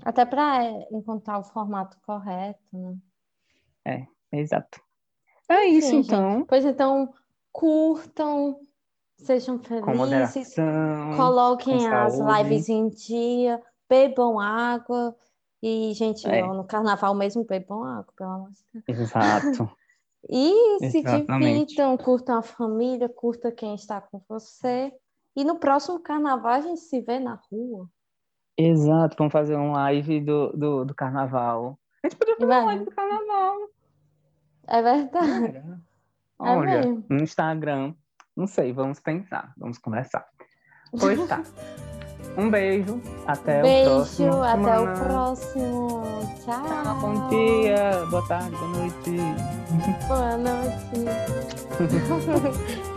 Até para encontrar o formato correto, né? É, exato. É isso, gente. então. Pois então, curtam, sejam felizes, coloquem as saúde. lives em dia, bebam água. E, gente, É. no, carnaval mesmo, bebam água, pelo amor de Deus. Exato. E se Exatamente. divirtam, curtam a família, curta quem está com você. E no próximo carnaval a gente se vê na rua. Exato. Vamos fazer um live do, do, do carnaval. A gente podia fazer Vai. uma live do carnaval. É verdade. É Olha, mesmo. no Instagram. Não sei, vamos pensar, vamos conversar. Pois tá. Um beijo. Até o Beijo, próximo. até semana. o próximo. Tchau, Tchau. bom dia, boa tarde, boa noite. Boa noite.